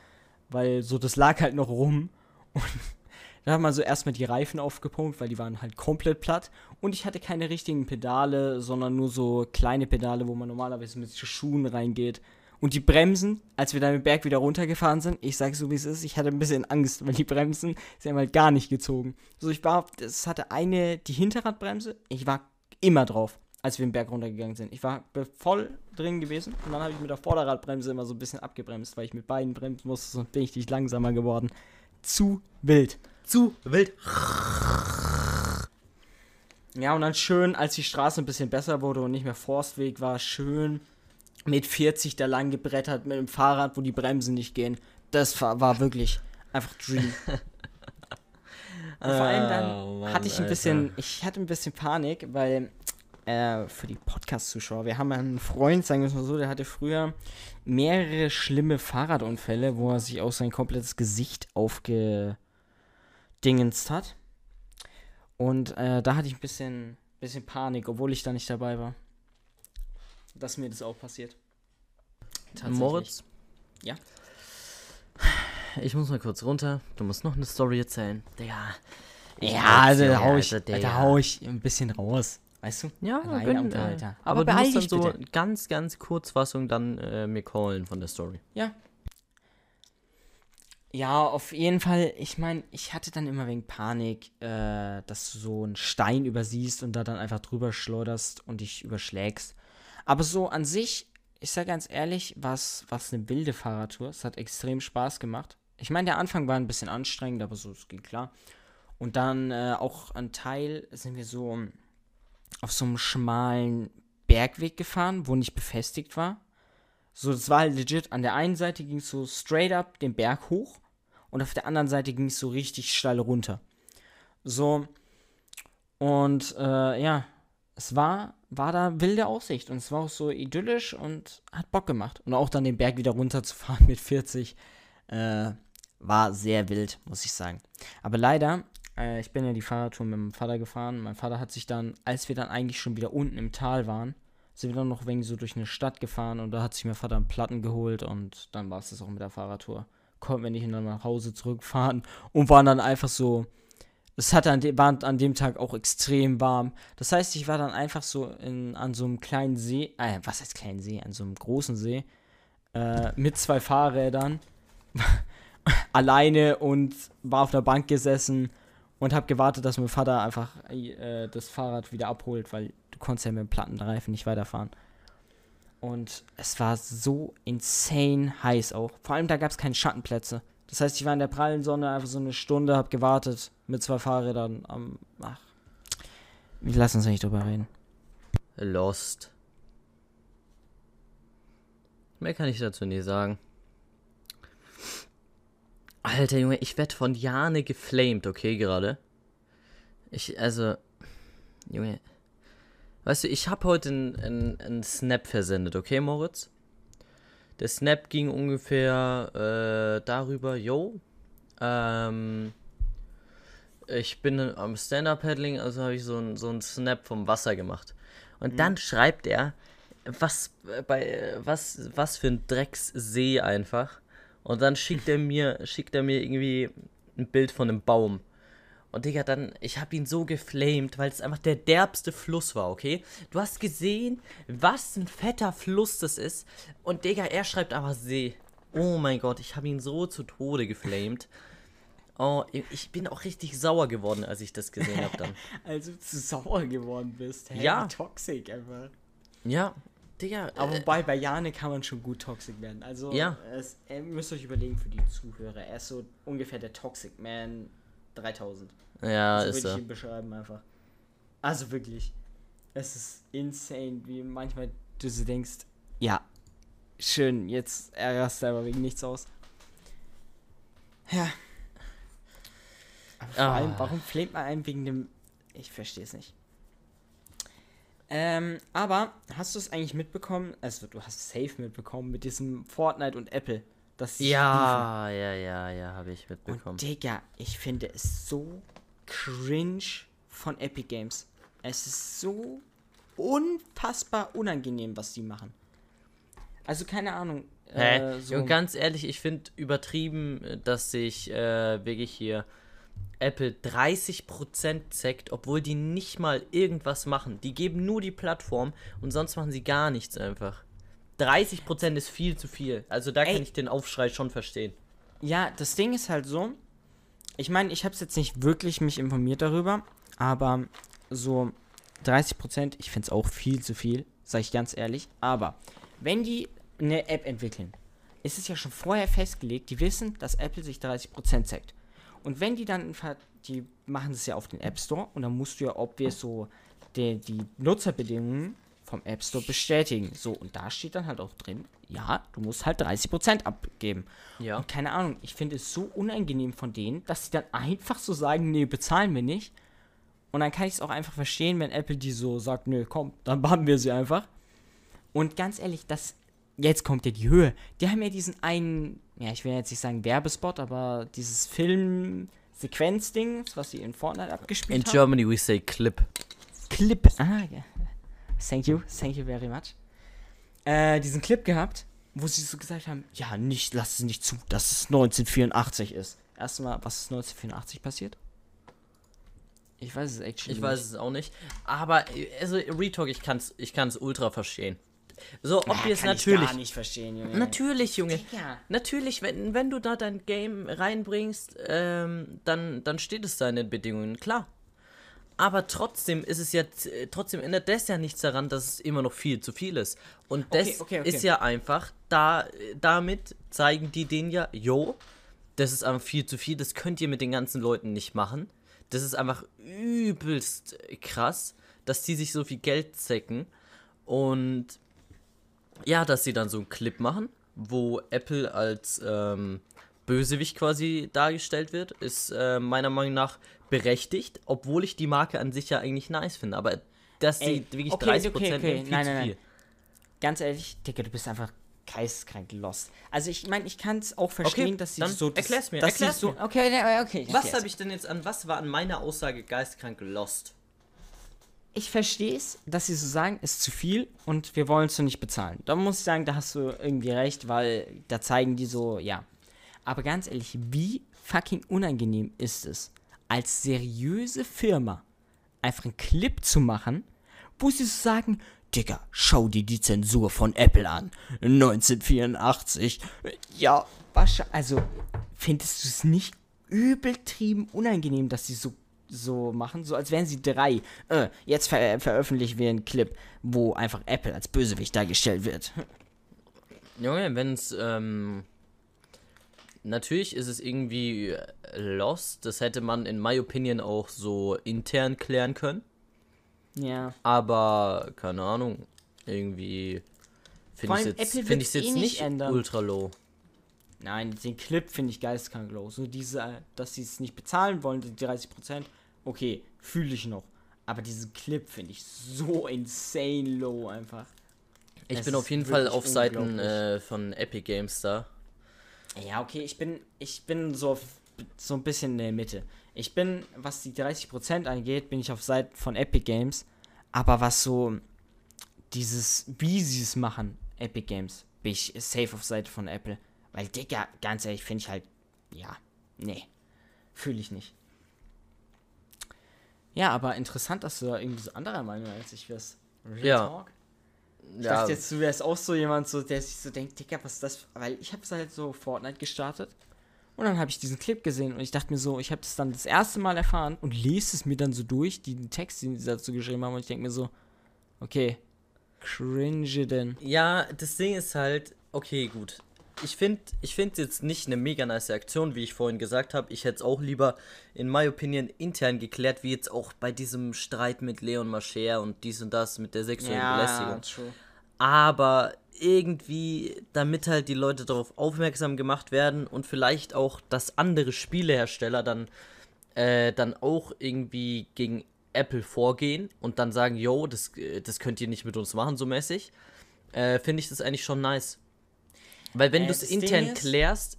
weil so das lag halt noch rum. Und da hat man so erstmal die Reifen aufgepumpt, weil die waren halt komplett platt. Und ich hatte keine richtigen Pedale, sondern nur so kleine Pedale, wo man normalerweise mit Schuhen reingeht. Und die Bremsen, als wir dann den Berg wieder runtergefahren sind, ich sage so wie es ist, ich hatte ein bisschen Angst, weil die Bremsen, sie haben halt gar nicht gezogen. So, ich war, es hatte eine, die Hinterradbremse, ich war immer drauf, als wir den Berg runtergegangen sind. Ich war voll drin gewesen und dann habe ich mit der Vorderradbremse immer so ein bisschen abgebremst, weil ich mit beiden bremsen musste, sonst bin ich nicht langsamer geworden. Zu wild. Zu wild. Ja, und dann schön, als die Straße ein bisschen besser wurde und nicht mehr Forstweg war, schön mit 40 da lang gebrettert mit dem Fahrrad, wo die Bremsen nicht gehen. Das war, war wirklich einfach Dream. Und vor allem dann oh, Mann, hatte ich ein bisschen, Alter. ich hatte ein bisschen Panik, weil äh, für die Podcast-Zuschauer, wir haben einen Freund, sagen wir es mal so, der hatte früher mehrere schlimme Fahrradunfälle, wo er sich auch sein komplettes Gesicht aufgedingenst hat. Und äh, da hatte ich ein bisschen, bisschen Panik, obwohl ich da nicht dabei war dass mir das auch passiert. Moritz? Ja. Ich muss mal kurz runter. Du musst noch eine Story erzählen. Digga. Ja, also da hau, ich, also, da hau ich ein bisschen raus. Weißt du? Ja, bin, äh, aber, aber du musst dann so bitte. ganz, ganz Kurzfassung dann äh, mir callen von der Story. Ja. Ja, auf jeden Fall. Ich meine, ich hatte dann immer wegen Panik, äh, dass du so einen Stein übersiehst und da dann einfach drüber schleuderst und dich überschlägst. Aber so an sich, ich sage ganz ehrlich, was was eine wilde Fahrradtour. Es hat extrem Spaß gemacht. Ich meine, der Anfang war ein bisschen anstrengend, aber so, es ging klar. Und dann äh, auch ein Teil sind wir so auf so einem schmalen Bergweg gefahren, wo nicht befestigt war. So, das war halt legit. An der einen Seite ging es so straight up den Berg hoch und auf der anderen Seite ging es so richtig steil runter. So. Und äh, ja, es war, war da wilde Aussicht und es war auch so idyllisch und hat Bock gemacht. Und auch dann den Berg wieder runterzufahren mit 40 äh, war sehr wild, muss ich sagen. Aber leider, äh, ich bin ja die Fahrradtour mit meinem Vater gefahren. Mein Vater hat sich dann, als wir dann eigentlich schon wieder unten im Tal waren, sind wir dann noch wegen so durch eine Stadt gefahren und da hat sich mein Vater einen Platten geholt und dann war es das auch mit der Fahrradtour. Konnten wir nicht dann nach Hause zurückfahren und waren dann einfach so. Es hatte an, de war an dem Tag auch extrem warm. Das heißt, ich war dann einfach so in, an so einem kleinen See, äh, was heißt kleinen See, an so einem großen See, äh, mit zwei Fahrrädern, alleine und war auf der Bank gesessen und habe gewartet, dass mein Vater einfach äh, das Fahrrad wieder abholt, weil du konntest ja mit dem platten Reifen nicht weiterfahren. Und es war so insane heiß auch. Vor allem da gab es keine Schattenplätze. Das heißt, ich war in der prallen Sonne einfach so eine Stunde, habe gewartet mit zwei Fahrrädern am. Ach. Wir lassen uns nicht drüber reden. Lost. Mehr kann ich dazu nie sagen. Alter Junge, ich werd von Jane geflamed, okay, gerade. Ich, also. Junge. Weißt du, ich habe heute einen Snap versendet, okay, Moritz? Der Snap ging ungefähr äh, darüber, yo. Ähm, ich bin am Stand-Up-Paddling, also habe ich so einen so Snap vom Wasser gemacht. Und mhm. dann schreibt er, was bei was was für ein Dreckssee einfach. Und dann schickt er mir schickt er mir irgendwie ein Bild von einem Baum. Und Digga, dann, ich hab ihn so geflamed, weil es einfach der derbste Fluss war, okay? Du hast gesehen, was ein fetter Fluss das ist. Und Digga, er schreibt einfach See. Oh mein Gott, ich hab ihn so zu Tode geflamed. Oh, ich bin auch richtig sauer geworden, als ich das gesehen habe dann. also du zu sauer geworden bist. Hey, ja. Toxic einfach. Ja, Digga. Aber äh, wobei, bei Jane kann man schon gut toxic werden. Also, ja. Es, ihr müsst euch überlegen für die Zuhörer. Er ist so ungefähr der Toxic Man 3000. Ja, so ist würde ich ihn beschreiben einfach. Also wirklich. Es ist insane, wie manchmal du so denkst, ja, schön, jetzt ärgerst du aber wegen nichts aus. Ja. Aber vor ah. allem, warum fleht man einem wegen dem. Ich verstehe es nicht. Ähm, aber hast du es eigentlich mitbekommen? Also, du hast es safe mitbekommen mit diesem Fortnite und Apple. Das ja, ja, ja, ja, habe ich mitbekommen. Und Digga, ich finde es so cringe von Epic Games. Es ist so unfassbar unangenehm, was die machen. Also keine Ahnung. Äh, so und ganz ehrlich, ich finde übertrieben, dass sich äh, wirklich hier Apple 30% zeckt, obwohl die nicht mal irgendwas machen. Die geben nur die Plattform und sonst machen sie gar nichts einfach. 30% ist viel zu viel. Also da Ey. kann ich den Aufschrei schon verstehen. Ja, das Ding ist halt so. Ich meine, ich habe es jetzt nicht wirklich mich informiert darüber, aber so 30%, ich finde es auch viel zu viel, sage ich ganz ehrlich. Aber wenn die eine App entwickeln, ist es ja schon vorher festgelegt, die wissen, dass Apple sich 30% zeigt. Und wenn die dann, die machen es ja auf den App Store und dann musst du ja obvious so die, die Nutzerbedingungen vom App Store bestätigen. So, und da steht dann halt auch drin, ja, du musst halt 30% abgeben. Ja. Und keine Ahnung, ich finde es so unangenehm von denen, dass sie dann einfach so sagen, nee, bezahlen wir nicht. Und dann kann ich es auch einfach verstehen, wenn Apple die so sagt, nö, komm, dann bannen wir sie einfach. Und ganz ehrlich, das, jetzt kommt ja die Höhe. Die haben ja diesen einen, ja, ich will jetzt nicht sagen Werbespot, aber dieses Film-Sequenz-Ding, was sie in Fortnite abgespielt in haben. In Germany we say Clip. Clip. Ah, ja. Thank you, thank you very much. Äh, diesen Clip gehabt, wo sie so gesagt haben, ja, nicht, lass es nicht zu, dass es 1984 ist. Erstmal, was ist 1984 passiert? Ich weiß es actually Ich weiß es auch nicht. Aber, also, Retalk, ich kann es ich kann's ultra verstehen. So, ob wir es natürlich. Ich gar nicht verstehen, Junge. Natürlich, Junge. Digga. Natürlich, wenn, wenn du da dein Game reinbringst, ähm, dann, dann steht es da in den Bedingungen, klar. Aber trotzdem ist es ja, trotzdem ändert das ja nichts daran, dass es immer noch viel zu viel ist. Und das okay, okay, okay. ist ja einfach, da, damit zeigen die denen ja, yo, das ist einfach viel zu viel, das könnt ihr mit den ganzen Leuten nicht machen. Das ist einfach übelst krass, dass die sich so viel Geld zecken. Und ja, dass sie dann so einen Clip machen, wo Apple als ähm, Bösewicht quasi dargestellt wird, ist äh, meiner Meinung nach berechtigt, obwohl ich die Marke an sich ja eigentlich nice finde. Aber dass sie wirklich okay, 30% okay, okay. Viel nein, nein, nein. Ganz ehrlich, Digga, du bist einfach geisteskrank lost. Also ich meine, ich kann es auch verstehen, okay, dass sie so... Erklär's mir, erklär's so, Okay, okay, okay. Was habe ich denn jetzt an, was war an meiner Aussage geisteskrank lost? Ich verstehe es, dass sie so sagen, ist zu viel und wir wollen es so nicht bezahlen. Da muss ich sagen, da hast du irgendwie recht, weil da zeigen die so, ja. Aber ganz ehrlich, wie fucking unangenehm ist es, als seriöse Firma einfach einen Clip zu machen, wo sie so sagen, Digga, schau dir die Zensur von Apple an. 1984. Ja, wahrscheinlich. Also, findest du es nicht übeltrieben unangenehm, dass sie so so machen, so als wären sie drei. Äh, jetzt ver veröffentlichen wir einen Clip, wo einfach Apple als Bösewicht dargestellt wird. Junge, wenn es, ähm, natürlich ist es irgendwie lost. Das hätte man in my opinion auch so intern klären können. Ja. Aber, keine Ahnung, irgendwie finde ich jetzt, find ich's jetzt eh nicht, nicht ultra low. Nein, den Clip finde ich geisteskrank low. So diese, dass sie es nicht bezahlen wollen, die 30%, okay, fühle ich noch. Aber diesen Clip finde ich so insane low einfach. Ich es bin auf jeden Fall auf Seiten äh, von Epic Games da. Ja, okay, ich bin, ich bin so, so ein bisschen in der Mitte. Ich bin, was die 30% angeht, bin ich auf Seiten von Epic Games. Aber was so dieses, wie sie es machen, Epic Games, bin ich safe auf Seite von Apple. Weil, Digga, ganz ehrlich, finde ich halt, ja, nee, fühle ich nicht. Ja, aber interessant, dass du da irgendwie so anderer Meinung als ich wärst. Real ja. Talk. Ich ja. dachte jetzt, du wärst auch so jemand, so, der sich so denkt, Digga, was ist das? Weil ich habe halt so Fortnite gestartet und dann habe ich diesen Clip gesehen und ich dachte mir so, ich habe das dann das erste Mal erfahren und lese es mir dann so durch, die Texte, die sie dazu geschrieben haben und ich denke mir so, okay, cringe denn. Ja, das Ding ist halt, okay, gut ich finde ich find jetzt nicht eine mega nice Aktion, wie ich vorhin gesagt habe. Ich hätte es auch lieber, in my opinion, intern geklärt, wie jetzt auch bei diesem Streit mit Leon Mascher und dies und das mit der sexuellen ja, Belästigung. True. Aber irgendwie, damit halt die Leute darauf aufmerksam gemacht werden und vielleicht auch, dass andere Spielehersteller dann, äh, dann auch irgendwie gegen Apple vorgehen und dann sagen, yo, das, äh, das könnt ihr nicht mit uns machen, so mäßig, äh, finde ich das eigentlich schon nice. Weil wenn äh, du es intern klärst,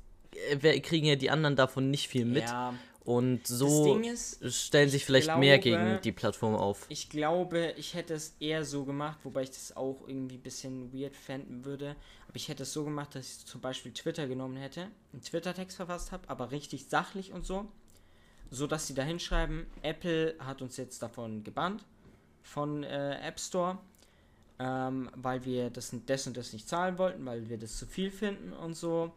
äh, kriegen ja die anderen davon nicht viel mit. Ja. Und so ist, stellen sich vielleicht glaube, mehr gegen die Plattform auf. Ich glaube, ich hätte es eher so gemacht, wobei ich das auch irgendwie ein bisschen weird fänden würde. Aber ich hätte es so gemacht, dass ich zum Beispiel Twitter genommen hätte, einen Twitter-Text verfasst habe, aber richtig sachlich und so. So dass sie da hinschreiben, Apple hat uns jetzt davon gebannt, von äh, App Store ähm, weil wir das, das und das nicht zahlen wollten, weil wir das zu viel finden und so.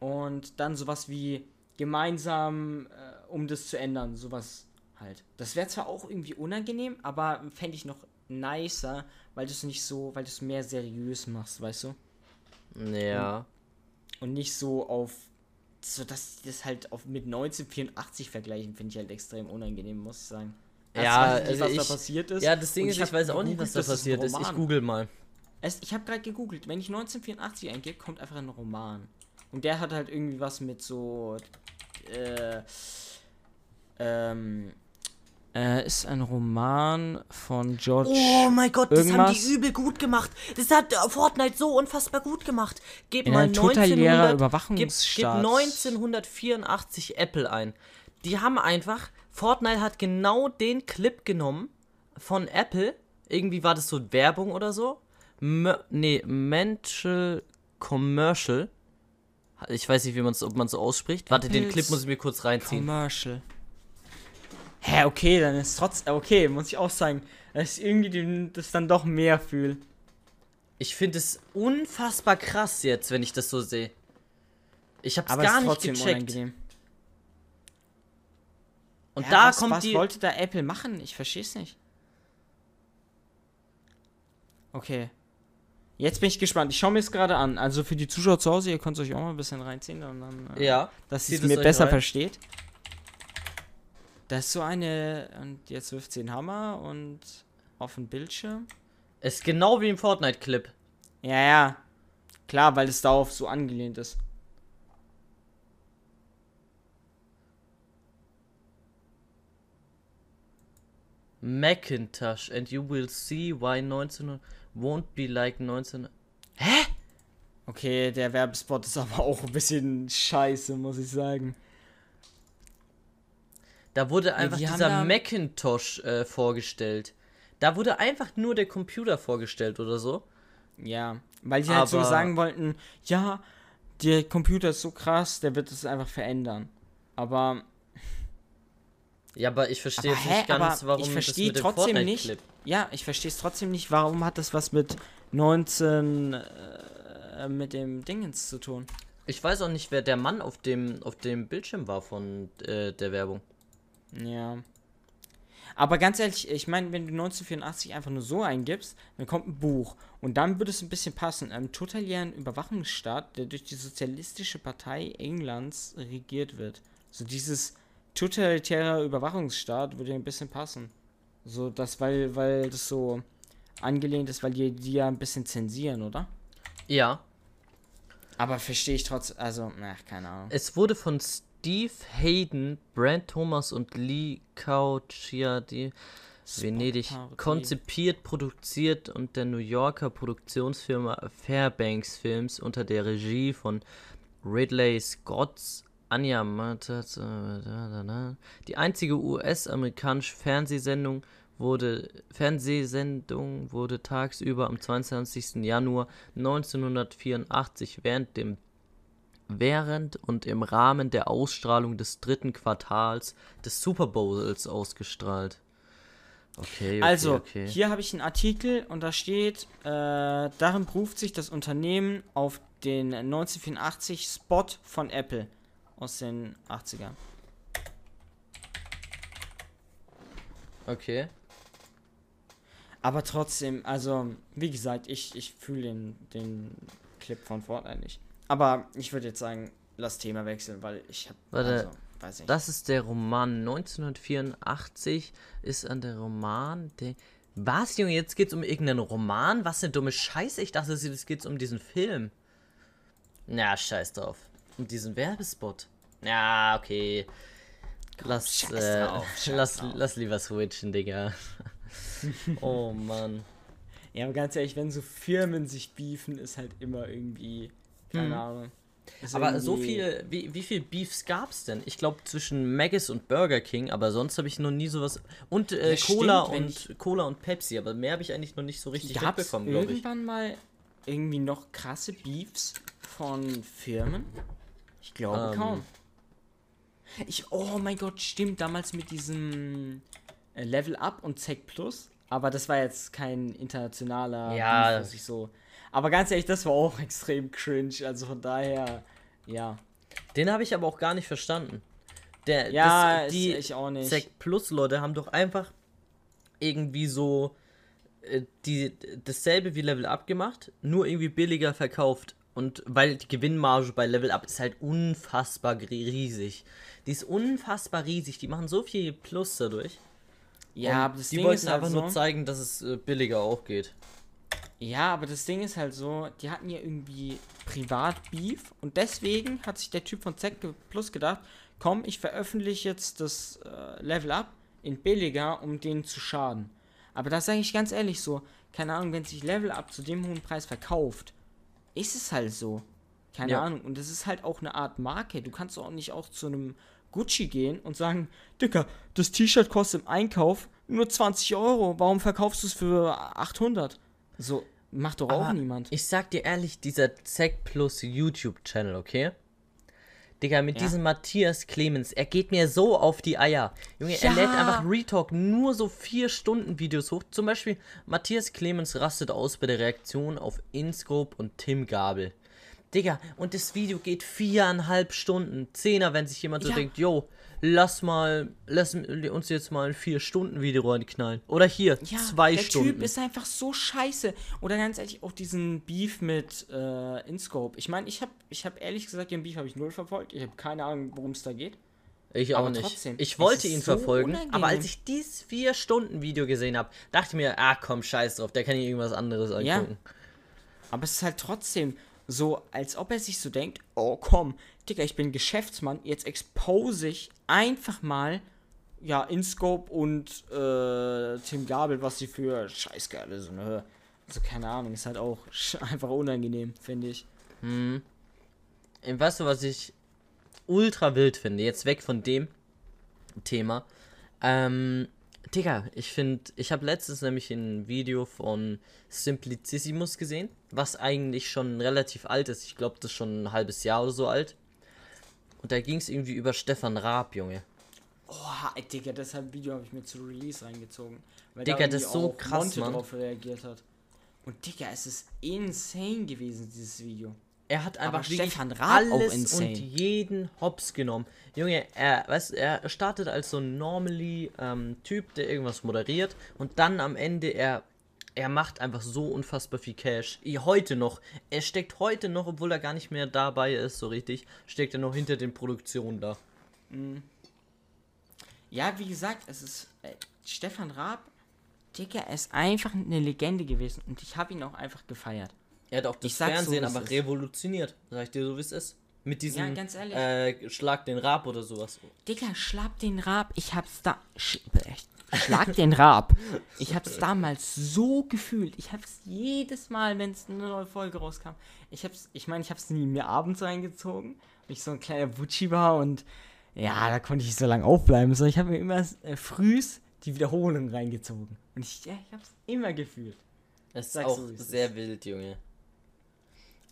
Und dann sowas wie gemeinsam, äh, um das zu ändern, sowas halt. Das wäre zwar auch irgendwie unangenehm, aber fände ich noch nicer, weil du es nicht so, weil du es mehr seriös machst, weißt du? Ja. Und, und nicht so auf, so dass die das halt auf mit 1984 vergleichen, finde ich halt extrem unangenehm, muss ich sagen. Ja, also was ich, da passiert ist. Ja, das Ding ist, ich weiß auch nicht, was da passiert ist. Ich google mal. Es, ich habe gerade gegoogelt. Wenn ich 1984 eingebe, kommt einfach ein Roman. Und der hat halt irgendwie was mit so. Äh, ähm. Äh, ist ein Roman von George. Oh mein Gott, irgendwas. das haben die übel gut gemacht. Das hat Fortnite so unfassbar gut gemacht. Gib In mal 1900, gib, gib 1984 Apple ein. Die haben einfach Fortnite hat genau den Clip genommen von Apple. Irgendwie war das so Werbung oder so. M nee, Mental Commercial. Ich weiß nicht, wie man's, ob man so ausspricht. Warte, den Clip muss ich mir kurz reinziehen. Commercial. Hä, okay, dann ist trotzdem. Okay, muss ich auch sagen, dass ich irgendwie das dann doch mehr fühle. Ich finde es unfassbar krass jetzt, wenn ich das so sehe. Ich hab's Aber gar nicht gecheckt. Unangenehm. Und ja, da was, kommt was die. Was wollte da Apple machen? Ich verstehe es nicht. Okay. Jetzt bin ich gespannt. Ich schaue mir es gerade an. Also für die Zuschauer zu Hause, ihr könnt euch auch mal ein bisschen reinziehen und dann, äh, ja, dass ihr es mir besser rein. versteht. Das ist so eine und jetzt wirft sie den Hammer und auf den Bildschirm. Ist genau wie im Fortnite-Clip. Ja, ja. Klar, weil es darauf so angelehnt ist. Macintosh and you will see why 19 won't be like 19. Hä? Okay, der Werbespot ist aber auch ein bisschen scheiße, muss ich sagen. Da wurde einfach ja, dieser Macintosh äh, vorgestellt. Da wurde einfach nur der Computer vorgestellt oder so. Ja, weil die halt so Aber- sagen wollten, ja, der Computer ist so krass, der wird es einfach verändern. Aber, Ja, aber ich verstehe aber jetzt hä, nicht ganz, warum ich das verstehe mit dem trotzdem Fortnite-Clip. nicht. Ja, ich verstehe es trotzdem nicht, warum hat das was mit 19 äh, mit dem Dingens zu tun? Ich weiß auch nicht, wer der Mann auf dem, auf dem Bildschirm war von äh, der Werbung. Ja. Aber ganz ehrlich, ich meine, wenn du 1984 einfach nur so eingibst, dann kommt ein Buch. Und dann würde es ein bisschen passen. Einem totalitären Überwachungsstaat, der durch die Sozialistische Partei Englands regiert wird. So dieses totalitäre Überwachungsstaat würde ein bisschen passen. So, das, weil, weil das so angelehnt ist, weil die, die ja ein bisschen zensieren, oder? Ja, Aber verstehe ich trotzdem, also, ach, keine Ahnung. es wurde von Steve Hayden, Brand Thomas und Lee Cauciadi Venedig Spot-Parodie. konzipiert, produziert und der New Yorker Produktionsfirma Fairbanks Films unter der Regie von Ridley Scotts Anja Matas. Die einzige US-amerikanische Fernsehsendung wurde Fernsehsendung wurde tagsüber am 22. Januar 1984 während dem während und im Rahmen der Ausstrahlung des dritten Quartals des Super Bowls ausgestrahlt. Okay, okay, Also, okay. hier habe ich einen Artikel und da steht, äh, darin beruft sich das Unternehmen auf den 1984 Spot von Apple aus den 80ern. Okay. Aber trotzdem, also, wie gesagt, ich, ich fühle den, den Clip von Fortnite nicht. Aber ich würde jetzt sagen, lass Thema wechseln, weil ich habe. Warte, also, weiß nicht. Das ist der Roman 1984 ist an der Roman der Was, Junge, jetzt geht's um irgendeinen Roman? Was eine dumme Scheiße. Ich dachte, es geht um diesen Film. Na, scheiß drauf. Um diesen Werbespot. Ja, okay. Lass, äh, scheiß lass, drauf. lass lieber switchen, Digga. oh Mann. Ja, aber ganz ehrlich, wenn so Firmen sich beefen, ist halt immer irgendwie. Keine Hm. Ahnung. Aber so irgendwie- viel, wie, wie viel Beefs gab's denn? Ich glaube zwischen Maggis und Burger King, aber sonst habe ich noch nie sowas. Und äh, Ja, Cola stimmt, und Cola und Pepsi, aber mehr habe ich eigentlich noch nicht so richtig Gab es mitbekommen, glaube ich. irgendwann mal irgendwie noch krasse Beefs von Firmen? Ich glaube Ähm. kaum. Ich, oh mein Gott, stimmt, damals mit diesem äh, Level Up und Zec Plus. Aber das war jetzt kein internationaler Ja. Was ich so. Aber ganz ehrlich, das war auch extrem cringe. Also von daher, ja. Den habe ich aber auch gar nicht verstanden. Der, Ja, das, die ich auch nicht. Sec Plus Leute haben doch einfach irgendwie so äh, die dasselbe wie Level Up gemacht, nur irgendwie billiger verkauft. Und weil die Gewinnmarge bei Level Up ist halt unfassbar riesig. Die ist unfassbar riesig. Die machen so viel Plus dadurch. ja, Und aber das die Ding wollten ist halt einfach so, nur zeigen, dass es äh, billiger auch geht. Ja, aber das Ding ist halt so, die hatten ja irgendwie Privat-Beef und deswegen hat sich der Typ von Zack Plus gedacht, komm, ich veröffentliche jetzt das äh, Level Up in billiger, um denen zu schaden. Aber das sage ich ganz ehrlich so, keine Ahnung, wenn sich Level Up zu dem hohen Preis verkauft, ist es halt so. Keine Ja. Ahnung. Und das ist halt auch eine Art Marke. Du kannst auch nicht auch zu einem Gucci gehen und sagen, Dicker, das T-Shirt kostet im Einkauf nur 20 Euro. Warum verkaufst du es für 800? So, macht doch auch Aber niemand. Ich sag dir ehrlich, dieser Zack Plus YouTube-Channel, okay? Digga, mit Ja. diesem Matthias Clemens, er geht mir so auf die Eier. Junge, er Ja. lädt einfach Retalk nur so 4 Stunden Videos hoch. Zum Beispiel, Matthias Clemens rastet aus bei der Reaktion auf Inscope und Tim Gabel. Digga, und das Video geht viereinhalb Stunden. Zehner, wenn sich jemand so Ja. denkt, yo, lass mal, lass uns jetzt mal ein 4-Stunden-Video reinknallen. Oder hier, Ja, zwei der Stunden. Typ ist einfach so scheiße. Oder ganz ehrlich, auch diesen Beef mit äh, InScope. Ich meine, ich habe ich hab ehrlich gesagt, den Beef habe ich null verfolgt. Ich habe keine Ahnung, worum es da geht. Ich auch Aber nicht. trotzdem, ich wollte ihn so verfolgen, unangenehm. aber als ich dieses 4-Stunden-Video gesehen habe, dachte ich mir, ah komm, scheiß drauf, der kann hier irgendwas anderes Ja. angucken. Aber es ist halt trotzdem so, als ob er sich so denkt, oh komm, Digga, ich bin Geschäftsmann, jetzt expose ich einfach mal, ja, InScope und äh, Tim Gabel, was sie für Scheißgeile sind. Ne? Also keine Ahnung, ist halt auch einfach unangenehm, finde ich. Hm. Weißt du, was ich ultra wild finde, jetzt weg von dem Thema, ähm, Digga, ich finde, ich habe letztens nämlich ein Video von Simplicissimus gesehen, was eigentlich schon relativ alt ist. Ich glaube, das ist schon ein halbes Jahr oder so alt. Und da ging es irgendwie über Stefan Raab, Junge. Oh, Digga, deshalb Video habe ich mir zu Release reingezogen. Weil Digga, da das ist so krass, Monte Mann. drauf reagiert hat. Und Digga, es ist insane gewesen, dieses Video. Er hat einfach Aber wirklich Stefan Raab auch alles insane. und jeden Hops genommen. Junge, er, weißt, er startet als so ein normally ähm, Typ, der irgendwas moderiert und dann am Ende er er macht einfach so unfassbar viel Cash. I- Heute noch. Er steckt heute noch, obwohl er gar nicht mehr dabei ist, so richtig, steckt er noch hinter den Produktionen da. Ja, wie gesagt, es ist äh, Stefan Raab. Digga, er ist einfach eine Legende gewesen und ich habe ihn auch einfach gefeiert. Er hat auch das so, Fernsehen es aber revolutioniert. Sag ich dir so, wie es ist. Mit diesem Ja, ganz ehrlich. äh, Schlag den Rab oder sowas. Digga, schlag den Raab. Ich hab's da. Schlag den Raab. Ich hab's damals so gefühlt. Ich hab's jedes Mal, wenn es eine neue Folge rauskam. Ich hab's, ich meine, ich hab's nie mir abends reingezogen, weil ich so ein kleiner Butschi war und ja, da konnte ich nicht so lange aufbleiben. So, ich habe mir immer äh, frühs die Wiederholung reingezogen. Und ich, ja, ich hab's immer gefühlt. Es ist auch so, es sehr wild, Junge.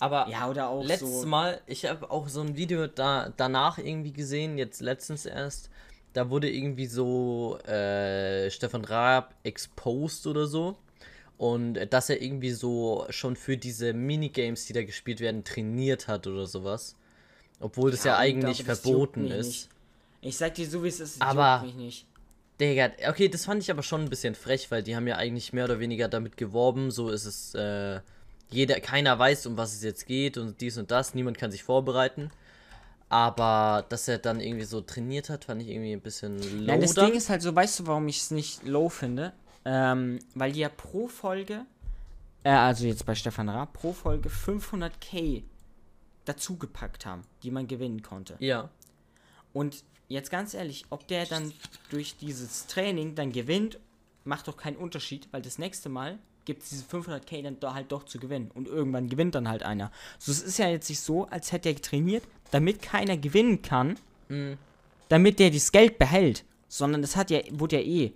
Aber Ja, oder auch letztes so. Mal, ich habe auch so ein Video da danach irgendwie gesehen, jetzt letztens erst. Da wurde irgendwie so äh, Stefan Raab exposed oder so. Und äh, dass er irgendwie so schon für diese Minigames, die da gespielt werden, trainiert hat oder sowas. Obwohl das ja, und eigentlich das verboten ist. nicht. Ich sag dir so, wie es ist. Aber- mich nicht. Digga, okay, das fand ich aber schon ein bisschen frech, weil die haben ja eigentlich mehr oder weniger damit geworben, so ist es, äh, jeder, keiner weiß, um was es jetzt geht und dies und das, niemand kann sich vorbereiten. Aber dass er dann irgendwie so trainiert hat, fand ich irgendwie ein bisschen low. Nein, das dann. Ding ist halt so, weißt du, warum ich es nicht low finde? Ähm, weil die ja pro Folge, äh, also jetzt bei Stefan Raab, pro Folge 500k dazugepackt haben, die man gewinnen konnte. ja, Und jetzt ganz ehrlich, ob der dann durch dieses Training dann gewinnt, macht doch keinen Unterschied, weil das nächste Mal gibt es diese 500k dann da halt doch zu gewinnen. Und irgendwann gewinnt dann halt einer. So, es ist ja jetzt nicht so, als hätte er trainiert, damit keiner gewinnen kann, Mhm. damit der das Geld behält. Sondern das hat ja, wurde ja eh.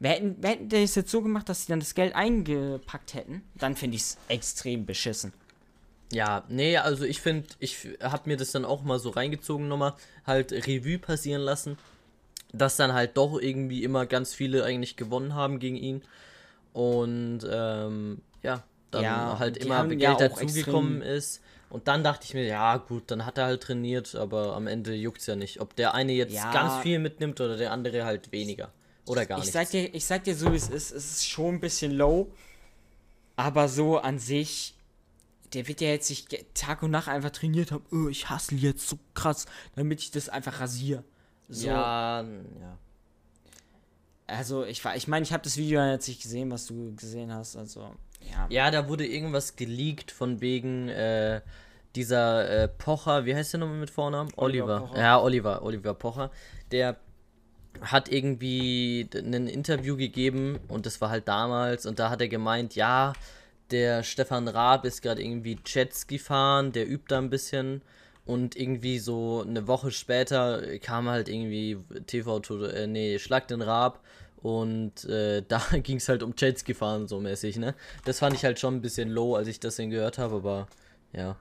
Wir hätten, wir hätten das jetzt so gemacht, dass sie dann das Geld eingepackt hätten, dann finde ich es extrem beschissen. ja, nee, also ich finde, ich habe mir das dann auch mal so reingezogen nochmal, halt Revue passieren lassen, dass dann halt doch irgendwie immer ganz viele eigentlich gewonnen haben gegen ihn. Und ähm, ja, dann Ja, halt immer Geld ja dazugekommen ist. Und dann dachte ich mir, ja gut, dann hat er halt trainiert, aber am Ende juckt's ja nicht. Ob der eine jetzt Ja. ganz viel mitnimmt oder der andere halt weniger. Oder gar Ich nicht. sag, dir, ich sag dir so, wie es ist. Es ist schon ein bisschen low. Aber so an sich, der wird ja jetzt nicht Tag und Nacht einfach trainiert haben. Oh, ich hasse jetzt so krass, damit ich das einfach rasiere. So, Ja, ja. Also, ich, war- ich meine, ich habe das Video jetzt nicht gesehen, was du gesehen hast. Also, ja. Ja, da wurde irgendwas geleakt von wegen äh, dieser äh, Pocher, wie heißt der nochmal mit Vornamen? Oliver Oliver. Ja, Oliver, Oliver Pocher. Der hat irgendwie ein Interview gegeben und das war halt damals und da hat er gemeint, ja, der Stefan Raab ist gerade irgendwie Jetski fahren, der übt da ein bisschen und irgendwie so eine Woche später kam halt irgendwie TV, äh, nee, Schlag den Raab und äh, da ging es halt um Jetski fahren so mäßig, ne? Das fand ich halt schon ein bisschen low, als ich das denn gehört habe, aber ja.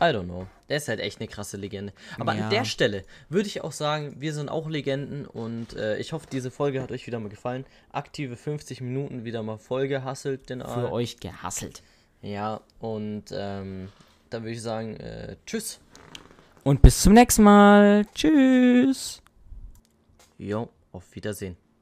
I don't know. Der ist halt echt eine krasse Legende. Aber Ja. an der Stelle würde ich auch sagen, wir sind auch Legenden und äh, ich hoffe, diese Folge hat euch wieder mal gefallen. Aktive 50 Minuten wieder mal voll gehasselt, den Für euch gehasselt. Ja, und ähm, dann würde ich sagen, äh, tschüss. Und bis zum nächsten Mal. Tschüss. Jo, auf Wiedersehen.